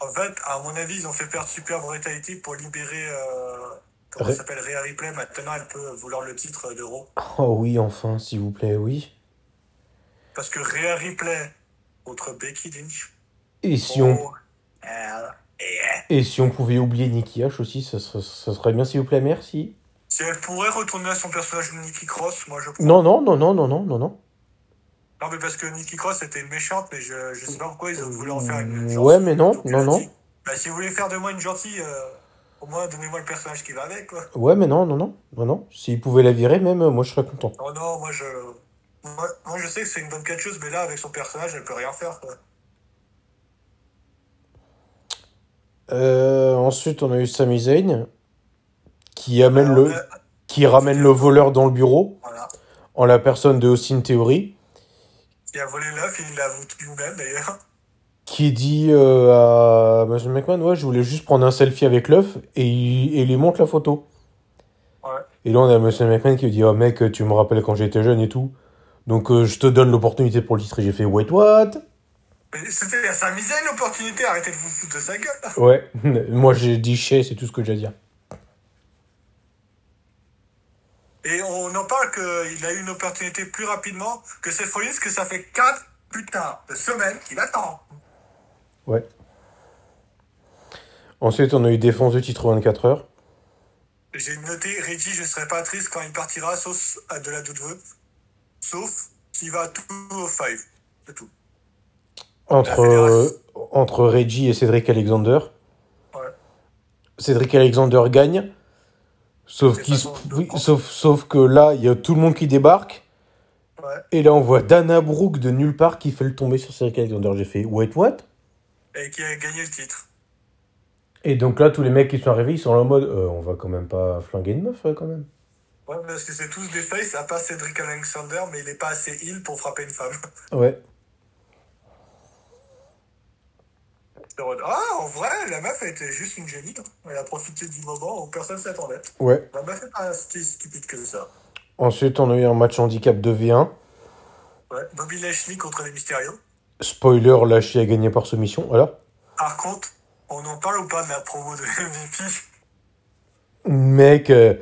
En fait, à mon avis, ils ont fait perdre Super Brutality pour libérer, euh, comment s'appelle, Rhea Ripley. Maintenant, elle peut vouloir le titre d'Euro. Oh oui, enfin, s'il vous plaît, oui. Parce que Rhea Ripley contre Becky Lynch. Et si on, Oh, elle est- et si on pouvait oublier Nikki H aussi, ça serait, ça serait bien, s'il vous plaît, merci. Si elle pourrait retourner à son personnage de Nikki Cross, moi je prends. Non, non, non, non, non, non, non, non. Non, mais parce que Nikki Cross était méchante, mais je, je sais pas pourquoi ils ont voulu en faire une gentille. Ouais, mais non, non, a non. dit, Bah, si vous voulez faire de moi une gentille, euh, Au moins, donnez-moi le personnage qui va avec, quoi. Ouais, mais non, non, non, non, non. S'ils pouvaient la virer, même, euh, moi, je serais content. Oh non, moi, je. Moi, moi, je sais que c'est une bonne catcheuse, mais là, avec son personnage, elle peut rien faire, quoi. Euh, ensuite, on a eu Sami Zayn, qui amène Alors, le, qui ramène le voleur dans le bureau, Voilà. en la personne de Austin Theory, Il a volé l'œuf, il l'avoue lui-même, d'ailleurs. qui dit euh, à Monsieur McMahon, ouais, je voulais juste prendre un selfie avec l'œuf, et il, et lui montre la photo. Ouais. Et là, on a Monsieur McMahon qui dit, oh mec, tu me rappelles quand j'étais jeune et tout. Donc, euh, je te donne l'opportunité pour le titre. Et j'ai fait, wait, what? C'était à sa misère l'opportunité, arrêtez de vous foutre de sa gueule. Ouais, moi j'ai dit chez, c'est tout ce que j'ai à dire. Et on en parle qu'il a eu une opportunité plus rapidement que Seth Rollins, que ça fait 4 putain de semaines qu'il attend. Ouais. Ensuite, on a eu défense du titre 24 heures. J'ai noté, Reggie, je serais pas triste quand il partira, sauf à de la Sauf s'il va tout au 5. C'est tout. Entre, euh, entre Reggie et Cédric Alexander. Ouais. Cédric Alexander gagne. Sauf, oui, sauf, sauf que là, il y a tout le monde qui débarque. Ouais. Et là, on voit Dana Brooke de nulle part qui fait le tomber sur Cédric Alexander. J'ai fait, wait, what? Et qui a gagné le titre. Et donc là, tous les mecs qui sont arrivés, ils sont là en mode, euh, on va quand même pas flinguer une meuf, quand même. Ouais, parce que c'est tous des faces, à part Cedric Alexander, mais il est pas assez heal pour frapper une femme. Ouais. C'est en mode, Ah, en vrai, la meuf a été juste une génie. hein. Elle a profité du moment où personne s'attendait. Ouais. La meuf est pas si stupide que ça. Ensuite, on a eu un match handicap 2v1. Ouais. Bobby Lashley contre les Mysterio. Spoiler, Lashley a gagné par soumission. Voilà. Par contre, on en parle ou pas de la promo de MVP Mec, euh,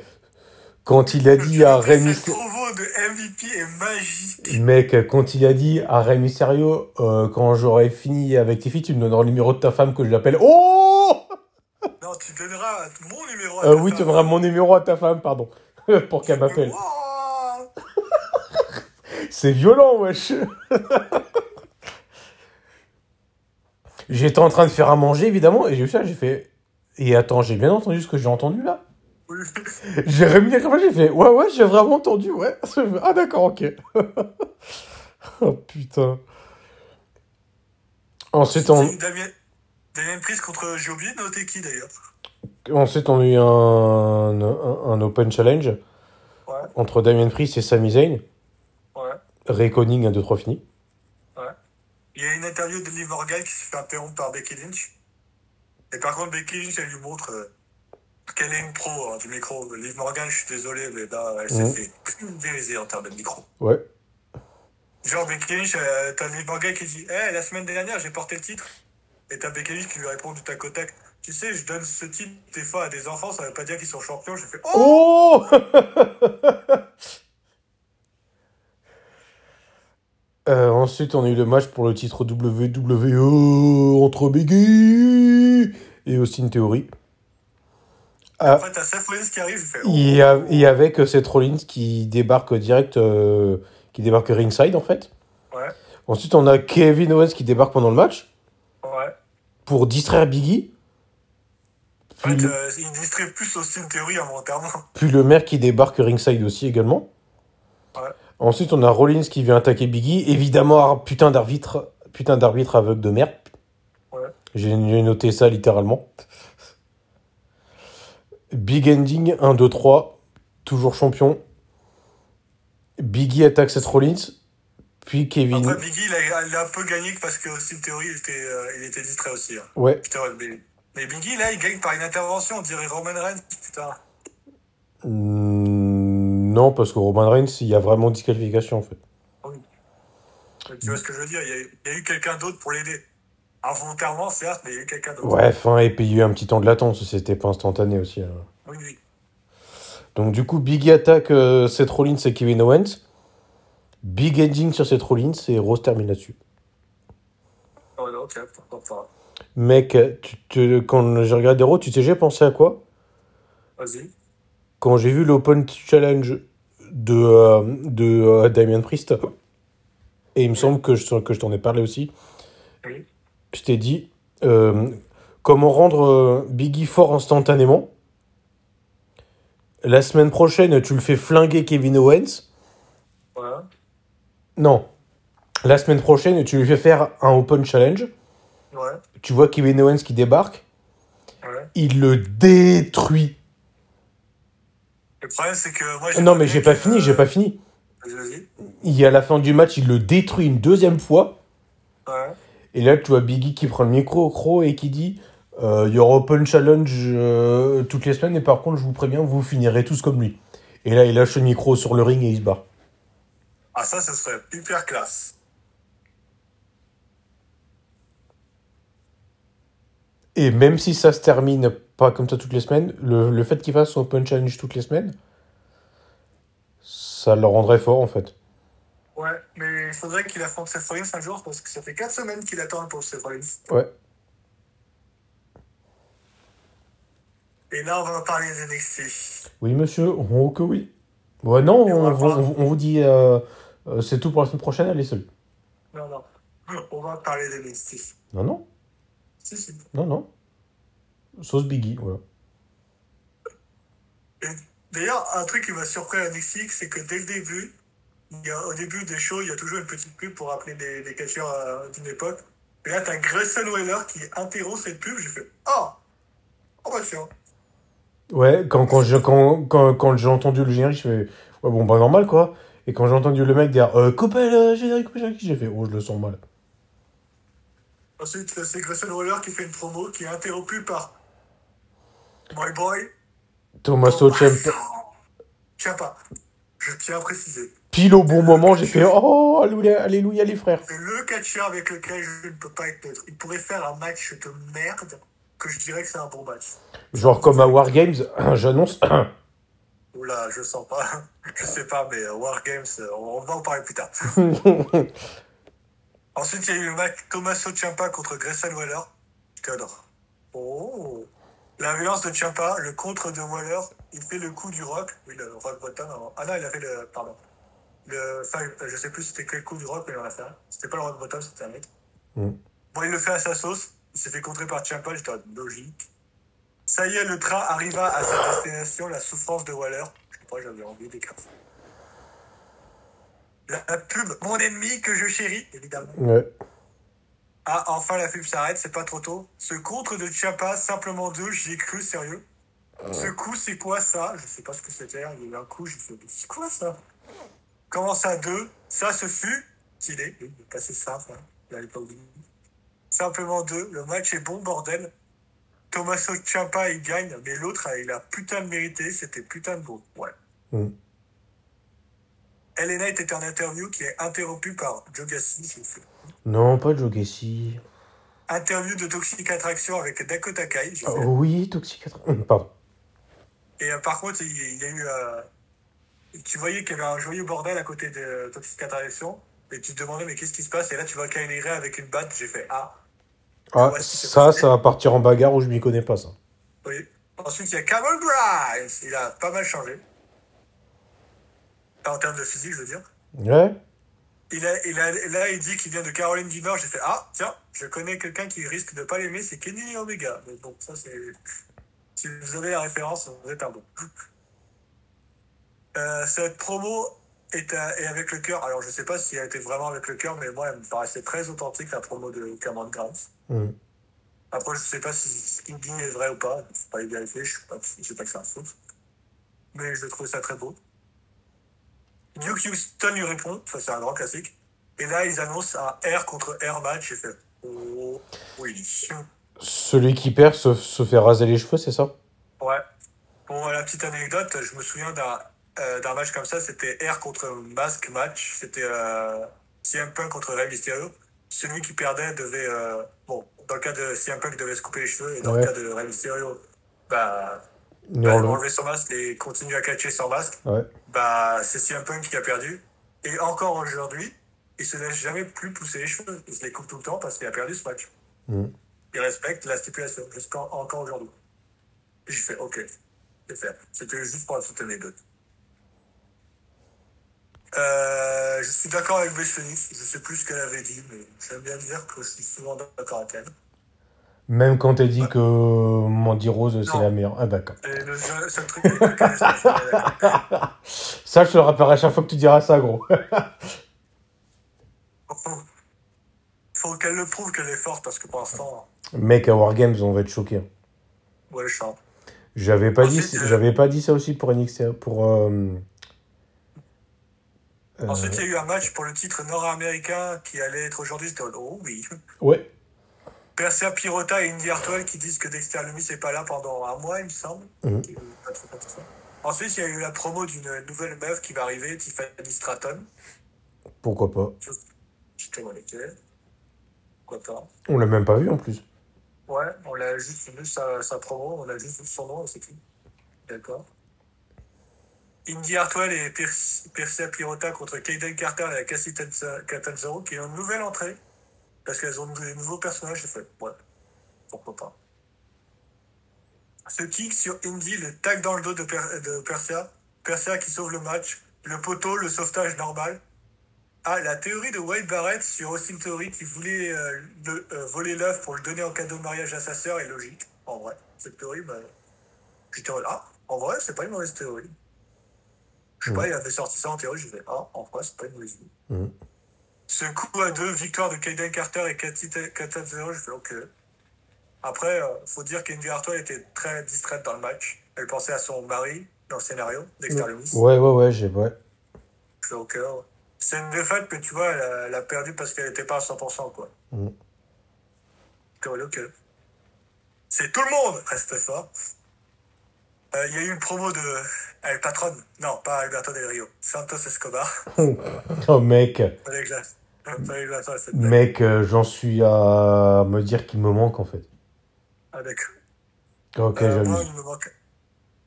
quand il a dit à promo de MVP est magique. Mec, quand il a dit à Rey Mysterio, euh, quand j'aurai fini avec tes filles, tu me donneras le numéro de ta femme que je l'appelle. Oh Non, tu donneras mon numéro à euh, ta Oui, tu donneras mon numéro à ta femme, pardon. Pour qu'elle m'appelle. C'est violent, wesh. J'étais en train de faire à manger, évidemment, et j'ai vu ça, j'ai fait. Et attends, j'ai bien entendu ce que j'ai entendu là J'ai remis caméra, j'ai fait Ouais, ouais, j'ai vraiment entendu, ouais. Ah, d'accord, ok. oh putain. Ensuite, on, Damien, Damien contre Joby, notez qui d'ailleurs ensuite, on a eu un, un, un Open Challenge Ouais, entre Damien Priest et Sami Zayn. ouais, Reconning 1, 2, 3 fini. ouais. Il y a une interview de Liv Morgan qui se fait interrompre par Becky Lynch. Et par contre, Becky Lynch, elle lui montre euh, qu'elle est une pro hein, du micro. Liv Morgan, je suis désolé, mais là, elle s'est Mhm. fait pulvériser en termes de micro. Ouais. Genre, Becky Lynch, euh, t'as Liv Morgan qui dit Eh, la semaine dernière, j'ai porté le titre. Et t'as Becky Lynch qui lui répond du tac au tac Tu sais, je donne ce titre des fois à des enfants, ça veut pas dire qu'ils sont champions. J'ai fait Oh Oh Euh, ensuite, on a eu le match pour le titre WWE entre Biggie et Austin Theory. Ah, Après, t'as Seth Rollins qui arrive, je fais Oh et, a- et avec euh, Seth Rollins qui débarque direct, euh, qui débarque ringside en fait. Ouais, Ensuite, on a Kevin Owens qui débarque pendant le match ouais. pour distraire Biggie. En Puis, fait, le- euh, il distribue plus Austin Theory involontairement. puis le maire qui débarque ringside aussi également. Ouais. Ensuite, on a Rollins qui vient attaquer Biggie. Évidemment, putain d'arbitre, putain d'arbitre aveugle de merde. Ouais. J'ai noté ça littéralement. Big ending 1, 2, 3. Toujours champion. Biggie attaque Seth Rollins. Puis Kevin. Après, Biggie, il a, il a un peu gagné parce que Austin Theory, il était, euh, il était distrait aussi. hein. Ouais. Putain, mais, mais Biggie, là, il gagne par une intervention, on dirait Roman Reigns. Putain. Hmm, non, parce que Roman Reigns, il y a vraiment disqualification en fait. Tu vois ce que je veux dire Il y a, il y a eu quelqu'un d'autre pour l'aider. Involontairement, certes, mais il y a eu quelqu'un d'autre. Ouais, enfin, et puis il y a eu un petit temps de latence, c'était pas instantané aussi. hein. Oui, oui. Donc du coup, Biggie attaque euh, Seth Rollins et Kevin Owens. Big ending sur Seth Rollins et Rose termine là-dessus. Oh, non, pourquoi pas. Mec, tu quand j'ai regardé Raw, tu sais, j'ai pensé à quoi? Vas-y. Quand j'ai vu l'Open Challenge de, euh, de euh, Damien Priest, et il me semble que je, que je t'en ai parlé aussi, Oui. Je t'ai dit, euh, comment rendre euh, Biggie fort instantanément. La semaine prochaine, tu le fais flinguer Kevin Owens. Voilà. Non. La semaine prochaine, tu lui fais faire un Open Challenge. Ouais. Tu vois Kevin Owens qui débarque. Ouais. Il le détruit. Le problème, c'est que moi, Non, mais j'ai pas fini, euh, j'ai pas fini. Vas-y, vas-y. Il, à la fin du match, il le détruit une deuxième fois. Et là, tu vois Biggie qui prend le micro au croc et qui dit euh, Il y aura Open Challenge euh, toutes les semaines, et par contre, je vous préviens, vous finirez tous comme lui. Et là, il lâche le micro sur le ring et il se barre. Ah, ça, ce serait hyper classe. Et même si ça se termine pas comme ça toutes les semaines, le, le fait qu'il fasse son Open Challenge toutes les semaines, ça le rendrait fort en fait. Ouais, mais il faudrait qu'il affronte Seth Rollins un jour parce que ça fait 4 semaines qu'il attend pour Seth Rollins. Ouais. Et là, on va parler des NXT. Oui, monsieur, oh que oui. Ouais, non, on on, va vous- voir. on- on vous dit euh, euh, c'est tout pour la semaine prochaine, allez seul. Non, non. On va parler des NXT. Non, non, Si, si. non, non. Sauce Biggie, voilà. D'ailleurs, un truc qui m'a surpris à NXT, c'est que dès le début, il y a, au début des shows, il y a toujours une petite pub pour rappeler des, des catcheurs euh, d'une époque. Et là, t'as Grayson Waller qui interrompt cette pub. J'ai fait Oh Oh bah tiens Ouais, quand, quand j'ai quand, quand, quand j'ai entendu le générique, je fais ouais, bon, bah normal quoi. Et quand j'ai entendu le mec dire euh, coupez le générique, coupez le générique, j'ai fait oh, je le sens mal. Ensuite, c'est Grayson Waller qui fait une promo qui est interrompue par My Boy. Tommaso Ciampa. Ciampa. Je tiens à préciser. Pile au bon moment, j'ai fait oh, alléluia, alléluia les frères. C'est le catcheur avec lequel je ne peux pas être neutre. Il pourrait faire un match de merde que je dirais que c'est un bon match. Genre comme à Wargames, j'annonce. Oula, je sens pas. Je sais pas, mais euh, War Games, euh, on va en parler plus tard. Ensuite, il y a eu le match Tommaso Ciampa contre Grayson Waller. Je t'adore. Oh La violence de Ciampa, le contre de Waller, il fait le coup du rock. Oui, le rock bottom. Ah non, il a fait le. Pardon. Le. Enfin, je sais plus c'était quel coup du rock, mais il en a fait un. C'était pas le rock bottom, c'était un mec. Mm. Bon, il le fait à sa sauce. Il s'est fait contrer par Ciampa, j'étais en logique. Ça y est, le train arriva à sa destination, la souffrance de Waller. Je sais pas, j'avais envie d'écarter. La, la pub, mon ennemi que je chéris, évidemment. ouais. Ah, enfin la pub s'arrête, c'est pas trop tôt. Ce contre de Chiappa, simplement deux, j'y ai cru, sérieux. Ce coup, c'est quoi ça? Je sais pas ce que c'était, il y a eu un coup, j'ai fait, c'est quoi ça? Comment ça, deux Ça, ce fut, stylé, est passé simple, hein, il allait pas oublier. Simplement deux, le match est bon, bordel. Tommaso Ciampa, il gagne, mais l'autre, il a putain de mérité, c'était putain de beau, ouais. Mm. Elena était en interview qui est interrompue par Joe Gassi. Non, pas Joe Gacy. Interview de Toxic Attraction avec Dakota Kai. Oh, fait. oui, Toxic 4. Hum, Pardon. Et euh, par contre, il, il y a eu. euh, tu voyais qu'il y avait un joyeux bordel à côté de Toxic Attraction. Et tu te demandais, mais qu'est-ce qui se passe? Et là, tu vois Kainere avec une batte. J'ai fait Ah, Ah, ça, ça va partir en bagarre où je m'y connais pas, ça. oui. Ensuite, il y a Cameron Grimes. Il a pas mal changé. En termes de physique, je veux dire. Ouais. Il a, il a, là, il dit qu'il vient de Caroline du Nord. J'ai fait Ah, tiens, je connais quelqu'un qui risque de pas l'aimer, c'est Kenny Omega. Mais bon, ça, c'est. Si vous avez la référence, vous êtes un bon. Euh, cette promo est, à- est avec le cœur. Alors, je sais pas si elle était vraiment avec le cœur, mais moi, elle me paraissait très authentique, la promo de Cameron Grimes. Hum. Après, je sais pas si ce qu'il dit est vrai ou pas. Il faut pas les vérifier. Je je sais pas que c'est un faux. Mais je trouve ça très beau. Duke Houston lui répond. Ça, c'est un grand classique. Et là, ils annoncent un R contre R match. J'ai fait, oh, oui. Celui qui perd se, se fait raser les cheveux, c'est ça? Ouais. Bon, la petite anecdote, je me souviens d'un euh, d'un match comme ça, c'était R contre Mask match. C'était euh, CM Punk contre Rey Mysterio. Celui qui perdait devait. euh, bon, dans le cas de CM Punk, devait se couper les cheveux. Et dans Ouais. le cas de Rey Mysterio, bah, Il bah, enlever son masque et continuer à catcher sans masque. Ouais. Bah, c'est CM Punk qui a perdu. Et encore aujourd'hui, il se laisse jamais plus pousser les cheveux. Il se les coupe tout le temps parce qu'il a perdu ce match. Hum. Il respecte la stipulation jusqu'en encore aujourd'hui. Et j'ai fait OK, c'est fait. C'était juste pour la petite anecdote. Euh, je suis d'accord avec Beth Phoenix. Je sais plus ce qu'elle avait dit, mais j'aime bien dire que je suis souvent d'accord avec elle. Même quand t'as dit que Mandy Rose, c'est la meilleure. Ah, d'accord. Le seul truc. Ça, je te le rappellerai à chaque fois que tu diras ça, gros. Faut, faut qu'elle le prouve qu'elle est forte parce que pour l'instant, Mec, à Wargames, on va être choqués. ouais, je. J'avais pas, dit, euh, j'avais pas dit ça aussi pour NXT. Pour. euh, Ensuite, il y a eu un match pour le titre nord-américain qui allait être aujourd'hui. C'était oh oui. Ouais. Persia Pirota et Indy Hartwell qui disent que Dexter Lumis n'est pas là pendant un mois, il me semble. Mhm. Ça. Ensuite, il y a eu la promo d'une nouvelle meuf qui va arriver, Tiffany Stratton. Pourquoi pas Je te. Pourquoi pas On l'a même pas vu en plus. Ouais, on l'a juste vu sa, sa promo, on a juste vu son nom c'est tout. D'accord. Indy Hartwell et Pers- Persia Pirota contre Kaden Carter et Cassie Catanzaro qui ont une nouvelle entrée. Parce qu'elles ont des nouveaux personnages, j'ai fait, ouais, pourquoi pas. Ce kick sur Indy, le tag dans le dos de, Per- de Persia. Persia qui sauve le match. Le poteau, le sauvetage normal. Ah, la théorie de Wade Barrett sur Austin Theory qui voulait euh, euh, voler l'œuf pour le donner en cadeau de mariage à sa sœur est logique, en vrai. Cette théorie, bah, j'étais mode, ah, en vrai, c'est pas une mauvaise théorie. Je sais pas, il avait sorti ça en théorie, je disais, ah, en vrai, c'est pas une mauvaise idée. Ce coup à deux, victoire de Kaden Carter et Katanzero, je fais ok. Après, euh, faut dire qu'Indy Hartwell était très distraite dans le match. Elle pensait à son mari dans le scénario, Dexter Lumis. Ouais, ouais, ouais, j'ai. Ouais. Je fais ok. C'est une défaite, mais tu vois, elle a, elle a perdu parce qu'elle n'était pas à 100%, quoi. Ok. C'est tout le monde reste fort. Euh, Il y a eu une promo de El Patron. Non, pas Alberto Del Rio. Santos Escobar. Oh, mec. Cette blague. Mec, euh, j'en suis à me dire qu'il me manque en fait. Ah, d'accord. Ok, Euh, moi, il me manque.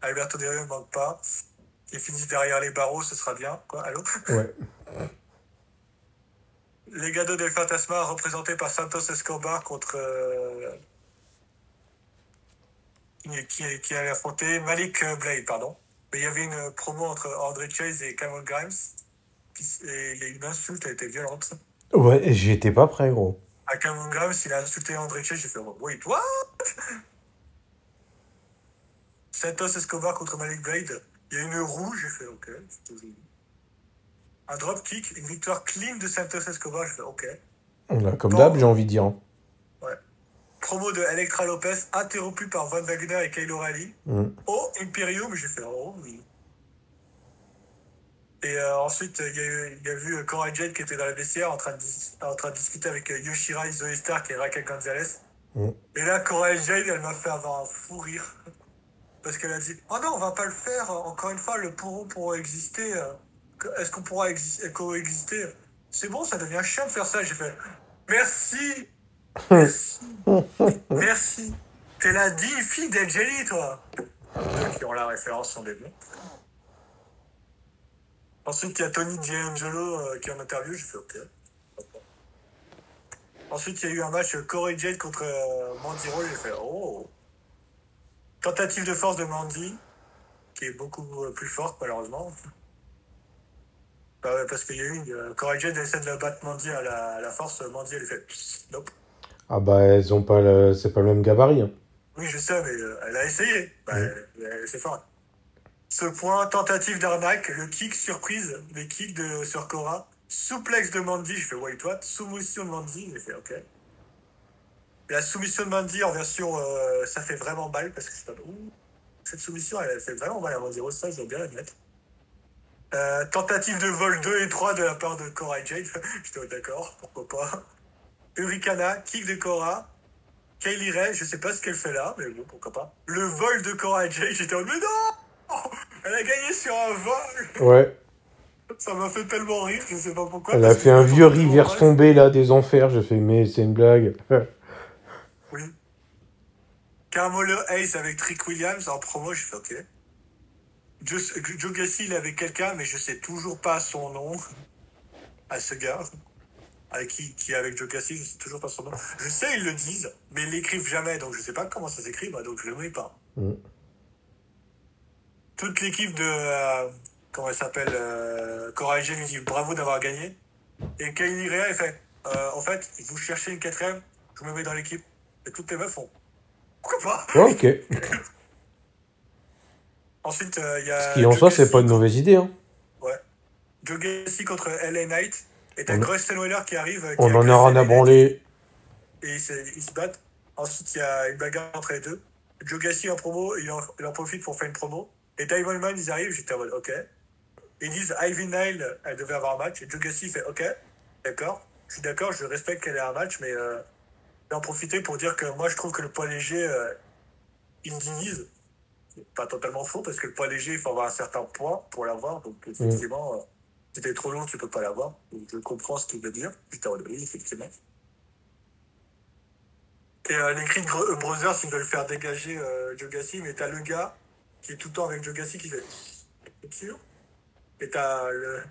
Alberto Del Rio ne me manque pas. Il finit derrière les barreaux, ce sera bien. Quoi, allô? Ouais. Les Gado del Fantasma représentés par Santos Escobar contre. Euh, qui, qui, allait affronter Malik euh, Blade, pardon. Mais il y avait une promo entre André Chase et Cameron Grimes. Et il y a eu une insulte, elle était violente. Ouais, j'y étais pas prêt, gros. À Cameron Grimes, il a insulté André Chase, j'ai fait Wait, what Santos Escobar contre Malik Blade. Il y a une roue, j'ai fait OK. Un drop kick, une victoire clean de Santos Escobar, j'ai fait OK. Là, Comme d'hab, j'ai envie de dire. Promo de Electra Lopez, interrompu par Von Wagner et Kyle O'Reilly. Mhm. Oh, Imperium, j'ai fait oh oui. Et euh, ensuite, il y, a eu- il y a vu euh, Cora Jade qui était dans la vestiaire en train de, dis- en train de discuter avec euh, Yoshirai, Zoe Stark et Raquel Gonzalez. Mhm. Et là, Cora Jade, elle m'a fait avoir un fou rire. Parce qu'elle a dit Oh non, on va pas le faire. Encore une fois, le pourront pourra exister. Est-ce qu'on pourra exi- coexister? C'est bon, ça devient chiant de faire ça. J'ai fait Merci. Merci. Merci. T'es la digne fille d'Angeli, toi. Ceux qui ont la référence sont des bons. Ensuite, il y a Tony D'Angelo euh, qui est en interview. J'ai fait OK. Ensuite, il y a eu un match Corey Jade contre euh, Mandy. J'ai fait Oh. Tentative de force de Mandy, qui est beaucoup euh, plus forte, malheureusement. Bah ouais, parce qu'il y a eu une. Euh, Corey Jade essaie de battre Mandy à la, à la force. Mandy, elle fait Nope. Ah bah, elles ont pas le... c'est pas le même gabarit. hein. Oui, je sais, mais euh, elle a essayé. Bah, Mhm. elle- c'est fort. Ce point, tentative d'arnaque, le kick surprise, les kicks de, sur Cora, souplex de Mandy, je fais wait what, soumission de Mandy, j'ai fait ok. La soumission de Mandy en version, euh, ça fait vraiment mal parce que je suis pas, ouh, cette soumission, elle fait vraiment mal à Mandy Rose, ça, je dois bien l'admettre. Euh, tentative de vol 2 et 3 de la part de Cora et Jade, j'étais d'accord, pourquoi pas. Hurricana, kick de Cora, Kaylee Ray, je sais pas ce qu'elle fait là, mais bon, pourquoi pas. Le vol de Cora Jade, j'étais en mode, mais non Elle a gagné sur un vol Ouais. Ça m'a fait tellement rire, je sais pas pourquoi. Elle a fait un vieux tellement tombé là des enfers. J'ai fait, mais c'est une blague. Oui. Carmelo Hayes avec Trick Williams en promo, je fais ok. Joe, Joe Gassi, il est avec quelqu'un, mais je sais toujours pas son nom à ce gars. Avec qui, qui est avec Joe Gassi, je sais toujours pas son nom. Je sais, ils le disent, mais ils l'écrivent jamais, donc je sais pas comment ça s'écrit, donc je le mets pas. Mm. Toute l'équipe de. euh, comment elle s'appelle euh, Cora et Jane lui dit bravo d'avoir gagné. Et Kylie Rea, elle fait euh, en fait, vous cherchez une quatrième, je me mets dans l'équipe. Et toutes les meufs font. Pourquoi pas? Ok. Ensuite, euh, il y a. Ce qui en Joe soi, c'est pas une mauvaise idée. Hein. Ouais. Joe contre LA Knight. Et t'as On- Grayson Waller qui arrive. qui On en a rien à branler. Et ils se, ils se battent. Ensuite, il y a une bagarre entre les deux. Joe Gacy en promo, il en, il en profite pour faire une promo. Et Diamond Man, ils arrivent, j'étais en mode, ok. Ils disent Ivy Nile, elle devait avoir un match. Et Joe Gacy fait, ok, d'accord. Je suis d'accord, je respecte qu'elle ait un match, mais euh, en profiter pour dire que moi, je trouve que le poids léger, euh, il divise. C'est pas totalement faux, parce que le poids léger, il faut avoir un certain poids pour l'avoir. Donc, effectivement, euh, t'es trop long, tu peux pas l'avoir. Donc, je comprends ce qu'il veut dire. Mode, oui, effectivement. Et euh, les Creed Bro- Brothers, ils veulent faire dégager euh, Gacy, mais t'as le gars qui est tout le temps avec Gacy qui fait sûr Et t'as le,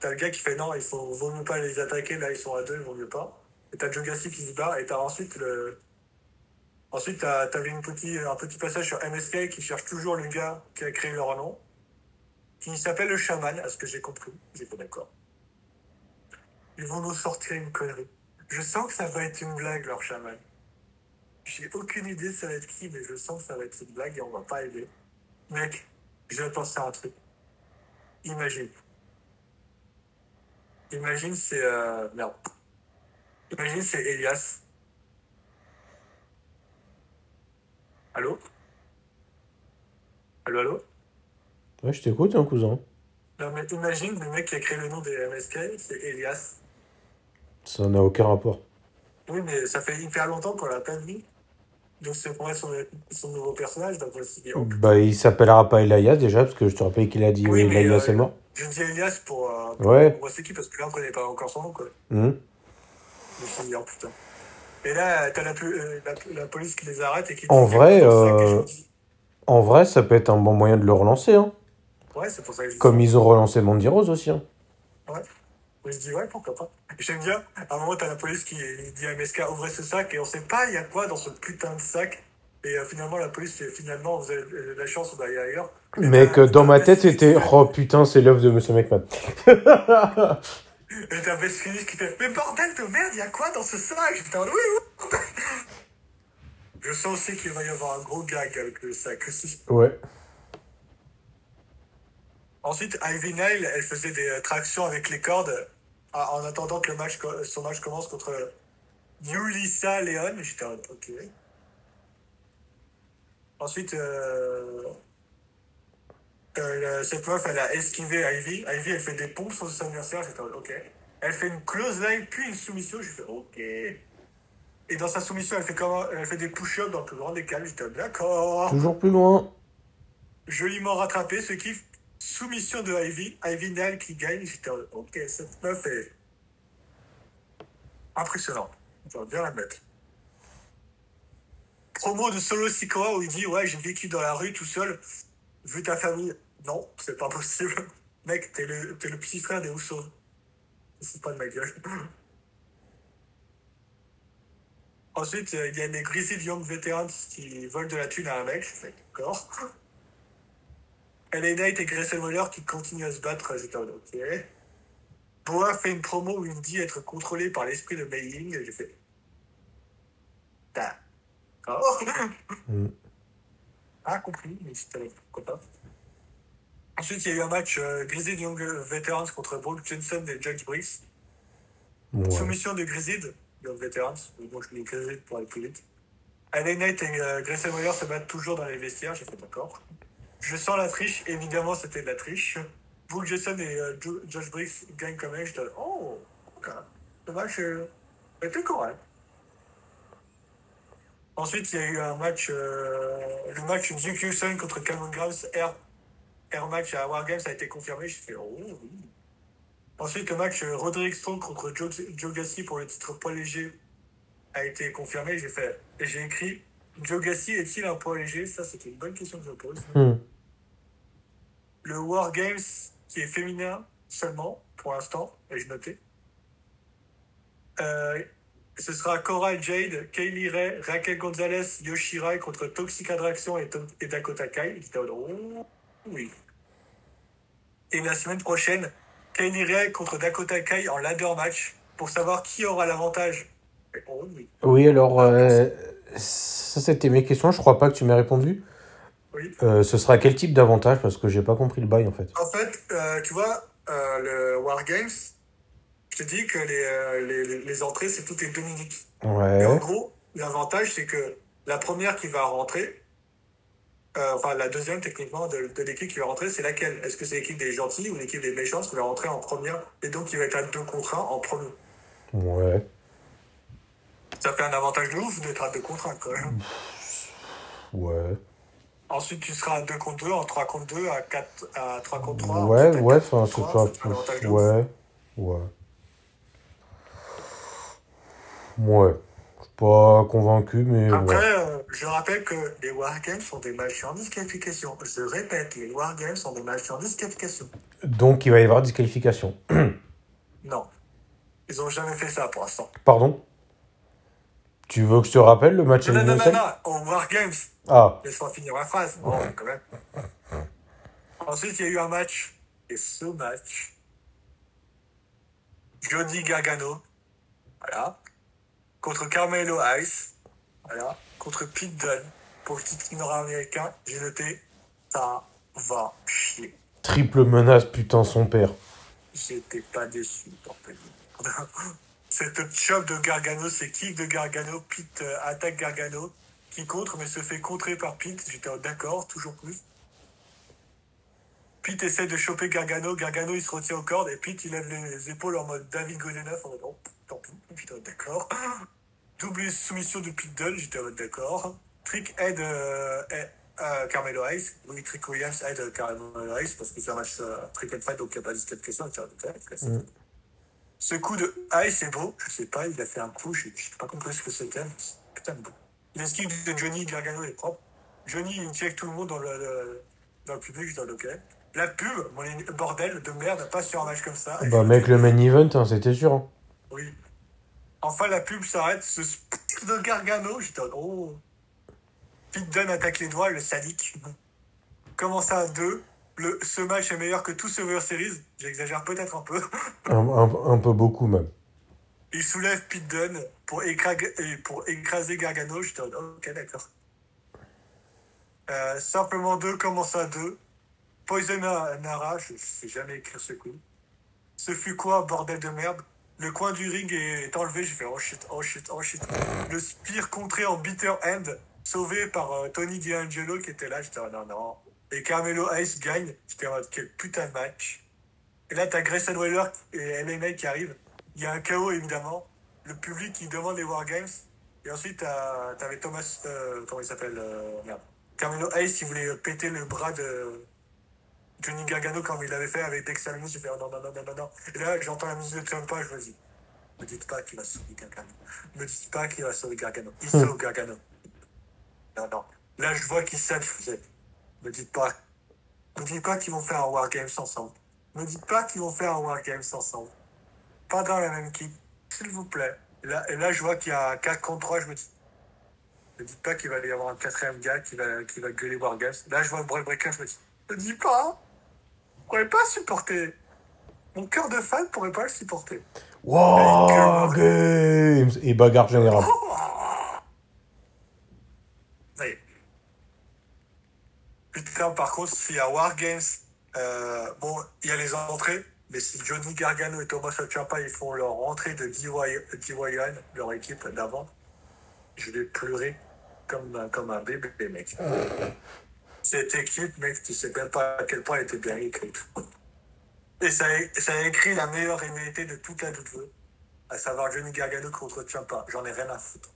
t'as le gars qui fait non, il faut, vaut mieux pas les attaquer, là ils sont à deux, il vaut mieux pas. Et t'as Gacy qui se bat, et t'as ensuite le. Ensuite, t'as, t'avais une petit, un petit passage sur MSK qui cherche toujours le gars qui a créé leur nom, qui s'appelle le chaman, à ce que j'ai compris. J'étais d'accord. Ils vont nous sortir une connerie. Je sens que ça va être une blague, leur chaman. J'ai aucune idée ça va être qui, mais je sens que ça va être une blague et on va pas aider. Mec, je vais penser à un truc. Imagine. Imagine c'est... Euh... Merde. Imagine c'est Elias. Allô? Allô, allô? Ouais, je t'écoute, hein, cousin. Non mais imagine le mec qui a créé le nom des MSK, c'est Elias. Ça n'a aucun rapport. Oui, mais ça fait hyper longtemps qu'on l'a pas vu. Donc c'est pour son, son nouveau personnage, donc. Bah, il s'appellera pas Elias déjà, parce que je te rappelle qu'il a dit Oui, mais, Elias euh, est mort. Je dis Elias pour, euh, pour Ouais. pour qui, parce que là on connaît pas encore son nom, quoi. Hum. Dit, oh putain. Et là, t'as la, euh, la, la police qui les arrête et qui En vrai, ça euh. En vrai, ça peut être un bon moyen de le relancer. Hein. Ouais, c'est pour ça que je Comme ils ont relancé Mandy Rose aussi. Hein. Je dis, ouais, pourquoi pas. J'aime bien, à un moment, t'as la police qui dit à MSK, ouvrez ce sac, et on sait pas il y a quoi dans ce putain de sac. Et euh, finalement, la police finalement, vous avez euh, de la chance, on va aller ailleurs. Et Mec, euh, dans ma tête, c'était Oh putain, c'est l'œuvre de Monsieur McMahon. Et t'as Phoenix qui fait, mais bordel de merde, il y a quoi dans ce sac? J'étais en oui, oui. Je sens aussi qu'il va y avoir un gros gag avec le sac aussi. ouais. Ensuite, Ivy Nile, elle faisait des euh, tractions avec les cordes euh, en attendant que le match, co- son match commence contre Yulissa Leon. J'étais en ok. Ensuite, euh, euh, cette meuf, elle a esquivé Ivy. Ivy, elle fait des pompes sur son anniversaire. J'étais en ok. Elle fait une close line, puis une soumission. J'ai fait, ok. Et dans sa soumission, elle fait, elle fait des push-ups dans le plus grand des calmes. J'étais d'accord Toujours plus loin. joliment rattrapé, ce qui soumission de Ivy, Ivy Nile qui gagne. J'étais ok, cette meuf est impressionnante. Je vais bien la mettre. Promo de Solo Sikoa où il dit ouais j'ai vécu dans la rue tout seul. Vu ta famille, non c'est pas possible. Mec t'es le t'es le petit frère des Usos. C'est pas de ma gueule. Ensuite, euh, il y a des Grizzly Young Veterans qui volent de la thune à un mec. D'accord. LA Knight et Grayson Waller qui continuent à se battre. J'étais en ok. Boa fait une promo où il me dit être contrôlé par l'esprit de Mei Ying. J'ai fait. D'accord. Mm. Ah, compris, mais c'était pourquoi pas. Ensuite, il y a eu un match euh, Grizzly Young Veterans contre Brooke Johnson et Judge. Ouais. Soumission de Grizzled, Young Veterans. Bon, je mets Grizzled pour aller plus vite. LA Knight et euh, Grayson Waller se battent toujours dans les vestiaires. J'ai fait d'accord. Je sens la triche. Évidemment, c'était de la triche. Brooke Johnson et euh, Jo- Josh Briggs gagnent quand même. J'étais là, oh, ok. Le match était correct. Ensuite, il y a eu un match, euh, le match Duke Houston contre Cameron Grimes, Air, match à Wargames a été confirmé. J'ai fait, oh oui. Ensuite, le match euh, Roderick Strong contre Joe, Joe Gassi pour le titre poids léger a été confirmé. J'ai fait, j'ai écrit, Joe Gassi est-il un poids léger? Ça, c'était une bonne question que je pose. Hum. Le War Games qui est féminin seulement pour l'instant, et je notais. Euh, ce sera Cora Jade, Kaylee Ray, Raquel Gonzalez, Yoshirai contre Toxic Attraction et, Dakota Kai. Oui. Et la semaine prochaine, Kaylee Ray contre Dakota Kai en ladder match pour savoir qui aura l'avantage. Oh oui. Oui, alors, euh, ça c'était mes questions, je crois pas que tu m'aies répondu. Oui. Euh, ce sera quel type d'avantage Parce que j'ai pas compris le bail en fait. En fait, euh, tu vois, euh, le Wargames, je te dis que les, les, les entrées, c'est toutes les deux minutes. Et en Ouais. gros, l'avantage, c'est que la première qui va rentrer, enfin la deuxième techniquement de, de l'équipe qui va rentrer, c'est laquelle? Est-ce que c'est l'équipe des gentils ou l'équipe des méchants qui va rentrer en première? Et donc qui va être à 2 contre 1 en premier Ouais. Ça fait un avantage de ouf d'être à 2 contre 1 quand même. Ouais. Ensuite, tu seras à 2 contre 2, en 3 contre 2, à, 4, à 3 contre 3. Ouais, ouais, 4 enfin, contre c'est 3, pas. ça te fait un ouf. Ouais. Ouais. Ouais. Je suis pas convaincu, mais Après, ouais. euh, je rappelle que les Wargames sont des matchs en disqualification. Je répète, les Wargames sont des matchs en disqualification. Donc il va y avoir disqualification. Non. Ils ont jamais fait ça pour l'instant. Pardon? Tu veux que je te rappelle le match Non, non, non, non, non, au Wargames. Ah, Laisse-moi finir ma phrase. Bon, quand même. Ensuite, il y a eu un match. Et ce match, Johnny Gargano, voilà, contre Carmelo Ice, voilà, contre Pete Dunne. Pour le titre nord-américain, j'ai noté, ça va chier. triple menace, putain, son père. J'étais pas déçu, bordel. Cette chop de Gargano, c'est kick de Gargano, Pete euh, attaque Gargano, qui contre, mais se fait contrer par Pete. J'étais d'accord, toujours plus. Pete essaie de choper Gargano, Gargano il se retient aux cordes, et Pete il lève les épaules en mode David Godenov, en mode oh, tant pis, d'accord. Double soumission de Pete Dunne, j'étais oh, d'accord. Trick aide euh, euh, Carmelo Hayes, oui, Trick Williams aide Carmelo Hayes, parce que c'est un match euh, trick and fight, donc il n'y a pas de question. Mm. Ce coup de Hayes c'est beau, je sais pas, il a fait un coup, je n'ai pas compris ce que c'était, mais c'est putain de beau. L'esquive de Johnny Gargano est propre. Johnny, il check tout le monde dans le, le- dans le public, je dis ok. La pub, mon bordel de merde, pas sur un match comme ça. Bah, mec, le main event, hein, c'était sûr. hein. Oui. Enfin, la pub s'arrête, ce split de Gargano, j'étais en oh. Pete Dunne attaque les doigts, le sadique. Comment ça à deux le, Ce match est meilleur que tout Survivor Series, j'exagère peut-être un peu. Un, un- un peu beaucoup, même. Il soulève Pete Dunne pour, écra- pour écraser Gargano. J'étais en mode, ok, d'accord. Euh, simplement deux, comment ça deux Poison Nara, je sais jamais écrire ce coup. Ce fut quoi, bordel de merde? Le coin du ring est enlevé, j'ai fait oh shit, oh shit, oh shit. Le spear contré en bitter end, sauvé par euh, Tony D'Angelo qui était là, j'étais oh, non, non. Et Carmelo Ice gagne, j'étais en mode quel putain de match. Et là, t'as Grayson Waller et LNA qui arrivent. Il y a un chaos évidemment. Le public qui demande les Wargames. Et ensuite, t'avais Thomas, euh, comment il s'appelle euh, Merde. Carmelo Hayes qui voulait péter le bras de Johnny Gargano comme il l'avait fait avec Dexter Lumis. J'ai fait oh, non, non, non, non, non, non. Et là, j'entends la musique de Ciampa, je me dis, me dites pas qu'il va sauver Gargano. Me dites pas qu'il va sauver Gargano. Il sauve Gargano. Non, non. Là, je vois qu'il savent. Me dites pas. Me dites pas qu'ils vont faire un Wargames ensemble. Me dites pas qu'ils vont faire un Wargames ensemble. Pas dans la même équipe. S'il vous plaît. Et là, et là, je vois qu'il y a 4 contre 3, je me dis. Ne dites pas qu'il va y avoir un quatrième gars qui va, qui va gueuler Wargames. Là, je vois Braun Breaker, je me dis. Ne dis pas. Je pourrais pas supporter. Mon cœur de fan pourrait pas le supporter. Wow, Games Et bagarre générale. Oui. Putain, par contre, s'il y a Wargames, euh, bon, il y a les entrées, mais si Johnny Gargano et Thomas Ciampa ils font leur entrée de DYN, leur équipe d'avant, je vais pleurer comme, un- comme un bébé, mec. Cette équipe, mec, tu sais même pas à quel point elle était bien écrite. Et ça a, ça a écrit la meilleure rivalité de toute la WWE, à savoir Johnny Gargano contre Ciampa. J'en ai rien à foutre.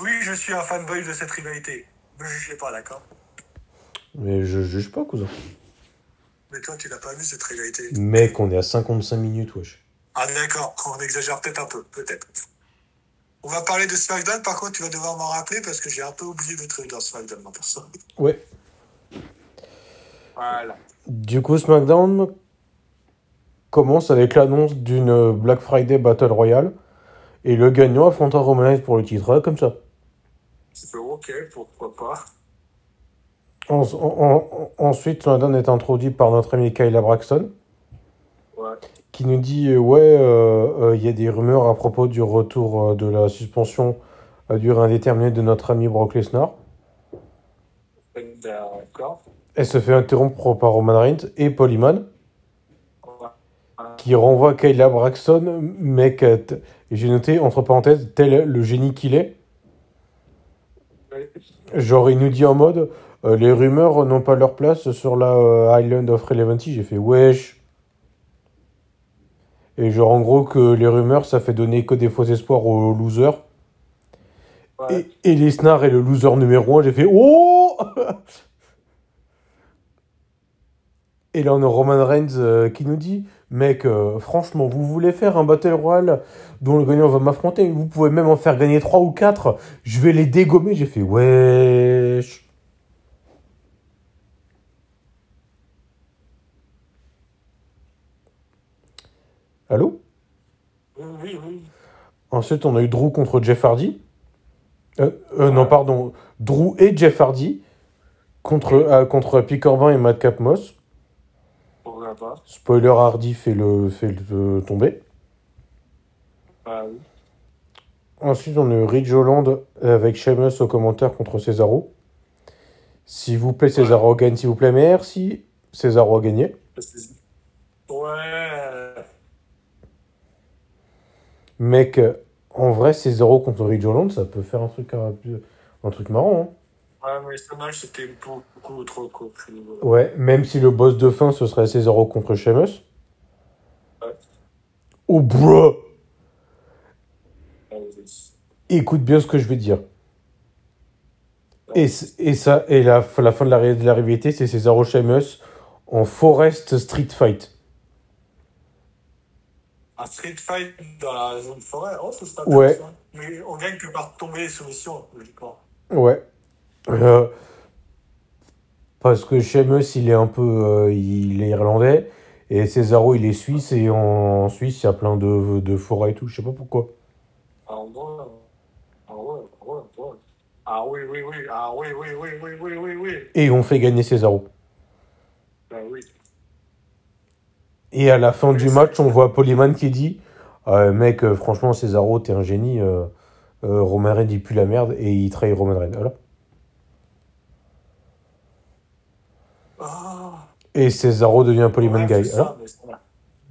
Oui, je suis un fanboy de cette rivalité. Ne jugez pas, d'accord Mais je juge pas, cousin. Mais toi, tu n'as pas vu cette rivalité. Mec, on est à 55 minutes, wesh. Ah, d'accord, on exagère peut-être un peu, peut-être. On va parler de SmackDown, par contre, tu vas devoir m'en rappeler parce que j'ai un peu oublié de trucs dans SmackDown, ma personne. Ouais. Voilà. Du coup, SmackDown commence avec l'annonce d'une Black Friday Battle Royale. Et le gagnant affrontera Roman Reigns pour le titre, comme ça. Je fais ok, pourquoi pas. En- en- en- ensuite, est introduit par notre ami Kyla Braxton, Ouais. qui nous dit euh, ouais, euh, euh, il y a des rumeurs à propos du retour de la suspension à durée indéterminée de notre ami Brock Lesnar. D'accord. Elle se fait interrompre par Roman Reigns et Paul Heyman, qui renvoie Kayla Braxton, mec, j'ai noté entre parenthèses, tel le génie qu'il est. Genre, il nous dit en mode, euh, les rumeurs n'ont pas leur place sur la euh, Island of Relevancy. J'ai fait wesh. Et genre, en gros, que les rumeurs, ça fait donner que des faux espoirs aux losers. Ouais. Et, et Lesnar est le loser numéro 1. J'ai fait oh Et là, on a Roman Reigns euh, qui nous dit Mec, euh, franchement, vous voulez faire un Battle Royale dont le gagnant va m'affronter? Vous pouvez même en faire gagner 3 ou 4. Je vais les dégommer. J'ai fait Wesh. Allô? Oui, oui. Ensuite, on a eu Drew contre Jeff Hardy. Euh, euh, Non, pardon. Drew et Jeff Hardy contre, euh, contre Happy Corbin et Madcap Moss. Pas Spoiler Hardy fait le, fait le tomber. Oui. Ensuite, on a Ridge Holland avec Sheamus au commentaire contre Cesaro. S'il vous plaît, Cesaro gagne, s'il vous plaît. Merci. Cesaro a gagné. Ouais. Mec, en vrai, Cesaro contre Ridge Holland, ça peut faire un truc, un, un truc marrant. hein. Ouais, mais ce match, c'était beaucoup trop court. Ouais, même si le boss de fin, ce serait Cesaro contre Sheamus. Ouais. Oh, bro Ah. Écoute bien ce que je vais dire. Et, et ça, et la, la fin de la, de la rivalité, c'est Cesaro Sheamus en Forest Street Fight. Un street fight dans la zone forêt, oh, serait Ouais. Mais on gagne que par tomber soumission, logiquement. Ouais. Euh, parce que Sheamus, il est un peu. euh, il est irlandais. Et Cesaro, il est suisse. Et en Suisse, il y a plein de, de forêts et tout. Je sais pas pourquoi. Ah ouais, ah ouais, ouais, ouais. Ah oui, oui, oui, ah oui, oui, oui, oui, oui, oui, oui. Et on fait gagner Cesaro. Bah oui. Et à la fin du match, on voit Polyman qui dit Euh, Mec, euh, franchement, Cesaro, t'es un génie. euh, Roman Reigns, il pue la merde. Et il trahit Roman Reigns. Voilà. Ah, Et Cesaro devient Polyman ouais, Guy. ça, mais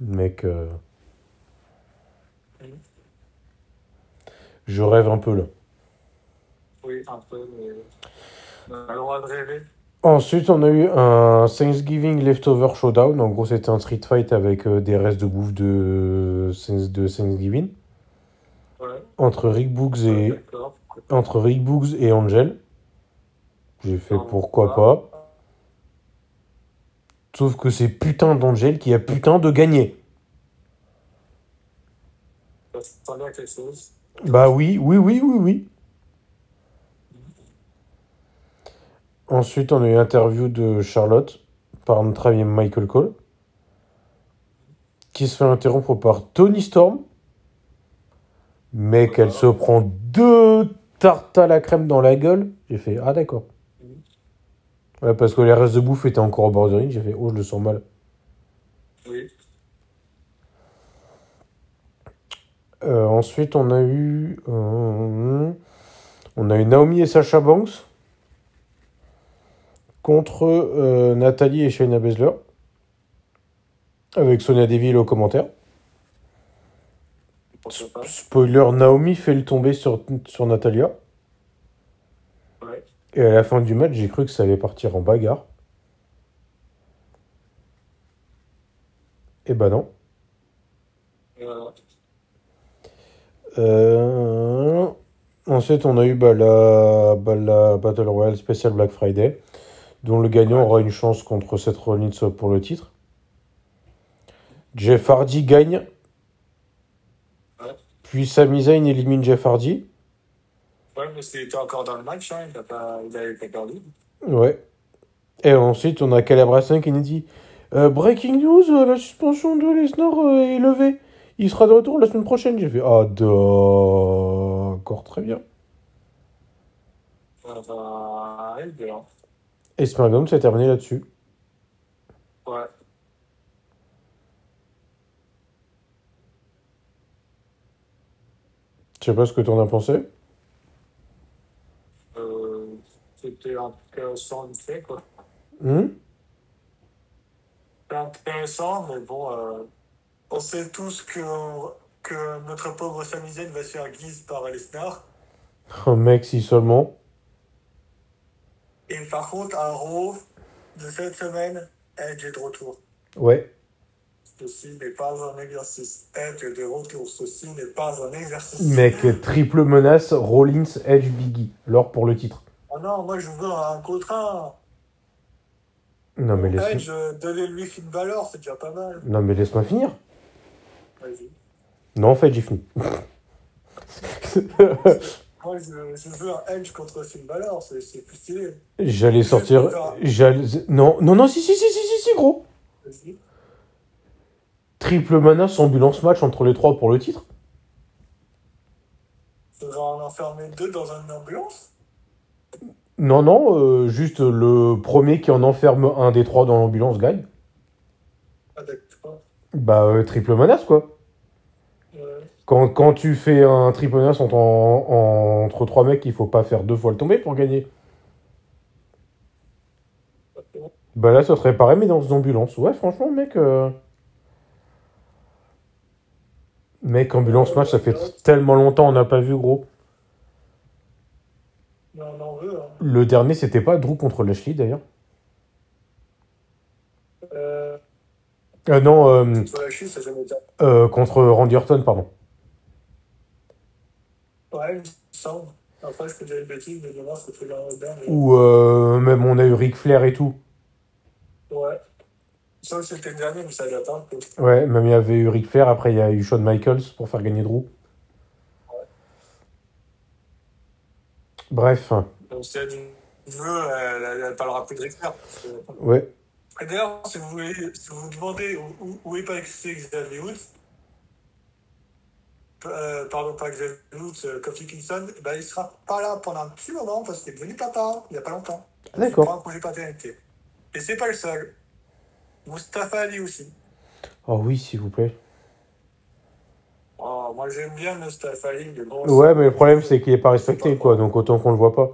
Mec, euh, je rêve un peu là. Oui, un peu, mais on a le droit de rêver. Ensuite, on a eu un Thanksgiving Leftover Showdown. En gros, c'était un street fight avec euh, des restes de bouffe de, de Thanksgiving. Ouais, Entre Rick Boogs et, entre Rick et Angel. J'ai fait Non, pourquoi pas. pas. Sauf que c'est putain d'Angel qui a putain de gagné. Ça ressemble à quelque chose. Bah oui, oui, oui, oui, oui. Ensuite, on a eu interview de Charlotte par notre ami Michael Cole, qui se fait interrompre par Tony Storm, mais qu'elle se prend deux tartes à la crème dans la gueule. J'ai fait Ah, d'accord. Ouais, parce que les restes de bouffe étaient encore au bord de ring. J'ai fait Oh, je le sens mal. Oui. Euh, ensuite, on a eu. euh, on a eu Naomi et Sasha Banks contre euh, Nathalie et Shayna Baszler. Avec Sonia Deville au commentaire. Spoiler Naomi fait le tomber sur, sur Natalia. Et à la fin du match, j'ai cru que ça allait partir en bagarre. Et bah non. Euh, Ensuite, on a eu bah, la, bah, la Battle Royale spéciale Black Friday, dont le gagnant aura une chance contre Seth Rollins pour le titre. Jeff Hardy gagne. Puis Sami Zayn élimine Jeff Hardy. Ouais, mais c'était encore dans le match, hein, il n'avait pas, perdu. Ouais. Et ensuite, on a Calabressin qui nous euh, dit Breaking news, euh, la suspension de Lesnar euh, est levée. Il sera de retour la semaine prochaine. J'ai fait Ah, d'accord, très bien. Ça va être bien. Et s'est terminé là-dessus. Ouais. Je sais pas ce que t'en as pensé. C'était intéressant quoi. Hmm? C'était intéressant, mais bon, euh, on sait tous que, que notre pauvre Sami Zayn va se faire guise par Lesnar. Un mec, si seulement. Et par contre, un Raw de cette semaine, Edge est de retour. Ouais. Ceci n'est pas un exercice. Edge est de retour. Ceci n'est pas un exercice. Mec, triple menace, Rollins, Edge, Biggie. L'or pour le titre. Oh non, moi je veux un contre un. Non mais laisse... Edge, euh, donnez-lui Finn Balor, c'est déjà pas mal. Non mais laisse-moi finir. Vas-y. Non, en fait, j'ai fini. Moi je, je veux un Edge contre Finn Balor, c'est c'est plus stylé. J'allais sortir. J'allais. Non, non, non, si, si, si, si, si, si, gros. Vas-y. Triple menace, ambulance match entre les trois pour le titre. Faudra en enfermer deux dans une ambulance? Non, non, euh, juste le premier qui en enferme un des trois dans l'ambulance gagne. Ah d'accord. Bah, euh, triple menace, quoi. Quand, quand tu fais un triple menace entre, en- entre trois mecs, il faut pas faire deux fois le tomber pour gagner. Bah là, ça serait pareil, mais dans une ambulance. Ouais, franchement, mec. euh, Mec, ambulance match, ça fait tellement longtemps on n'a pas vu, gros. Mais on en veut. Hein. Le dernier, c'était pas Drew contre Lashley, d'ailleurs. Euh, Euh, non, euh, ça jamais été. euh, contre Randy Orton, pardon. Ouais, il me semble. Après, je peux dire une bêtise, mais demain, c'était dans le dernier. Ou euh, même on a eu Ric Flair et tout. Ouais. Ça, c'était le dernier, mais ça peu. Ouais, même il y avait eu Ric Flair, après il y a eu Shawn Michaels pour faire gagner Drew. Bref, Donc, si elle veut, elle, elle parlera plus de que- ouais. D'ailleurs, si vous voulez, si vous demandez où, où, est passé Xavier Woods, euh, pardon, pas Xavier Woods, euh, Kofi Kingston, ben, il sera pas là pendant un petit moment parce qu'il est devenu papa il y a pas longtemps. D'accord. Il prend un congé paternité. Et c'est pas le seul. Mustafa Ali aussi. Oh oui, s'il vous plaît. Oh, moi j'aime bien Mustafa Ali, mais bon. Ouais, mais le problème c'est qu'il est pas respecté, quoi, donc autant qu'on le voit pas.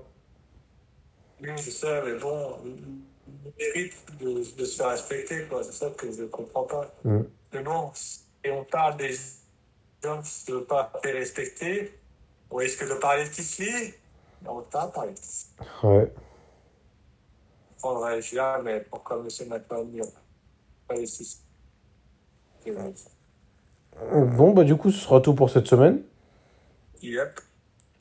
Oui, c'est ça, mais bon, il mérite de, de se faire respecter, quoi. C'est ça que je comprends pas. Mm. Mais bon, et on parle des gens qui ne veulent pas faire respecter, on risque de parler de Tisli, mais on ne pas parler de Tisli. Ouais. On là, mais pourquoi monsieur McMahon pas les six C'est vrai. Bon, bah du coup, ce sera tout pour cette semaine. Yep.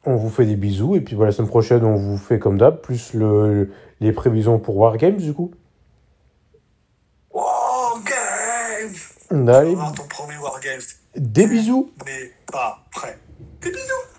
On vous fait des bisous, et puis bah, la semaine prochaine, on vous fait comme d'hab, plus le, les prévisions pour Wargames, du coup. Wargames! Allez, va ton premier Wargames. Des bisous. N'est pas prêt. Des bisous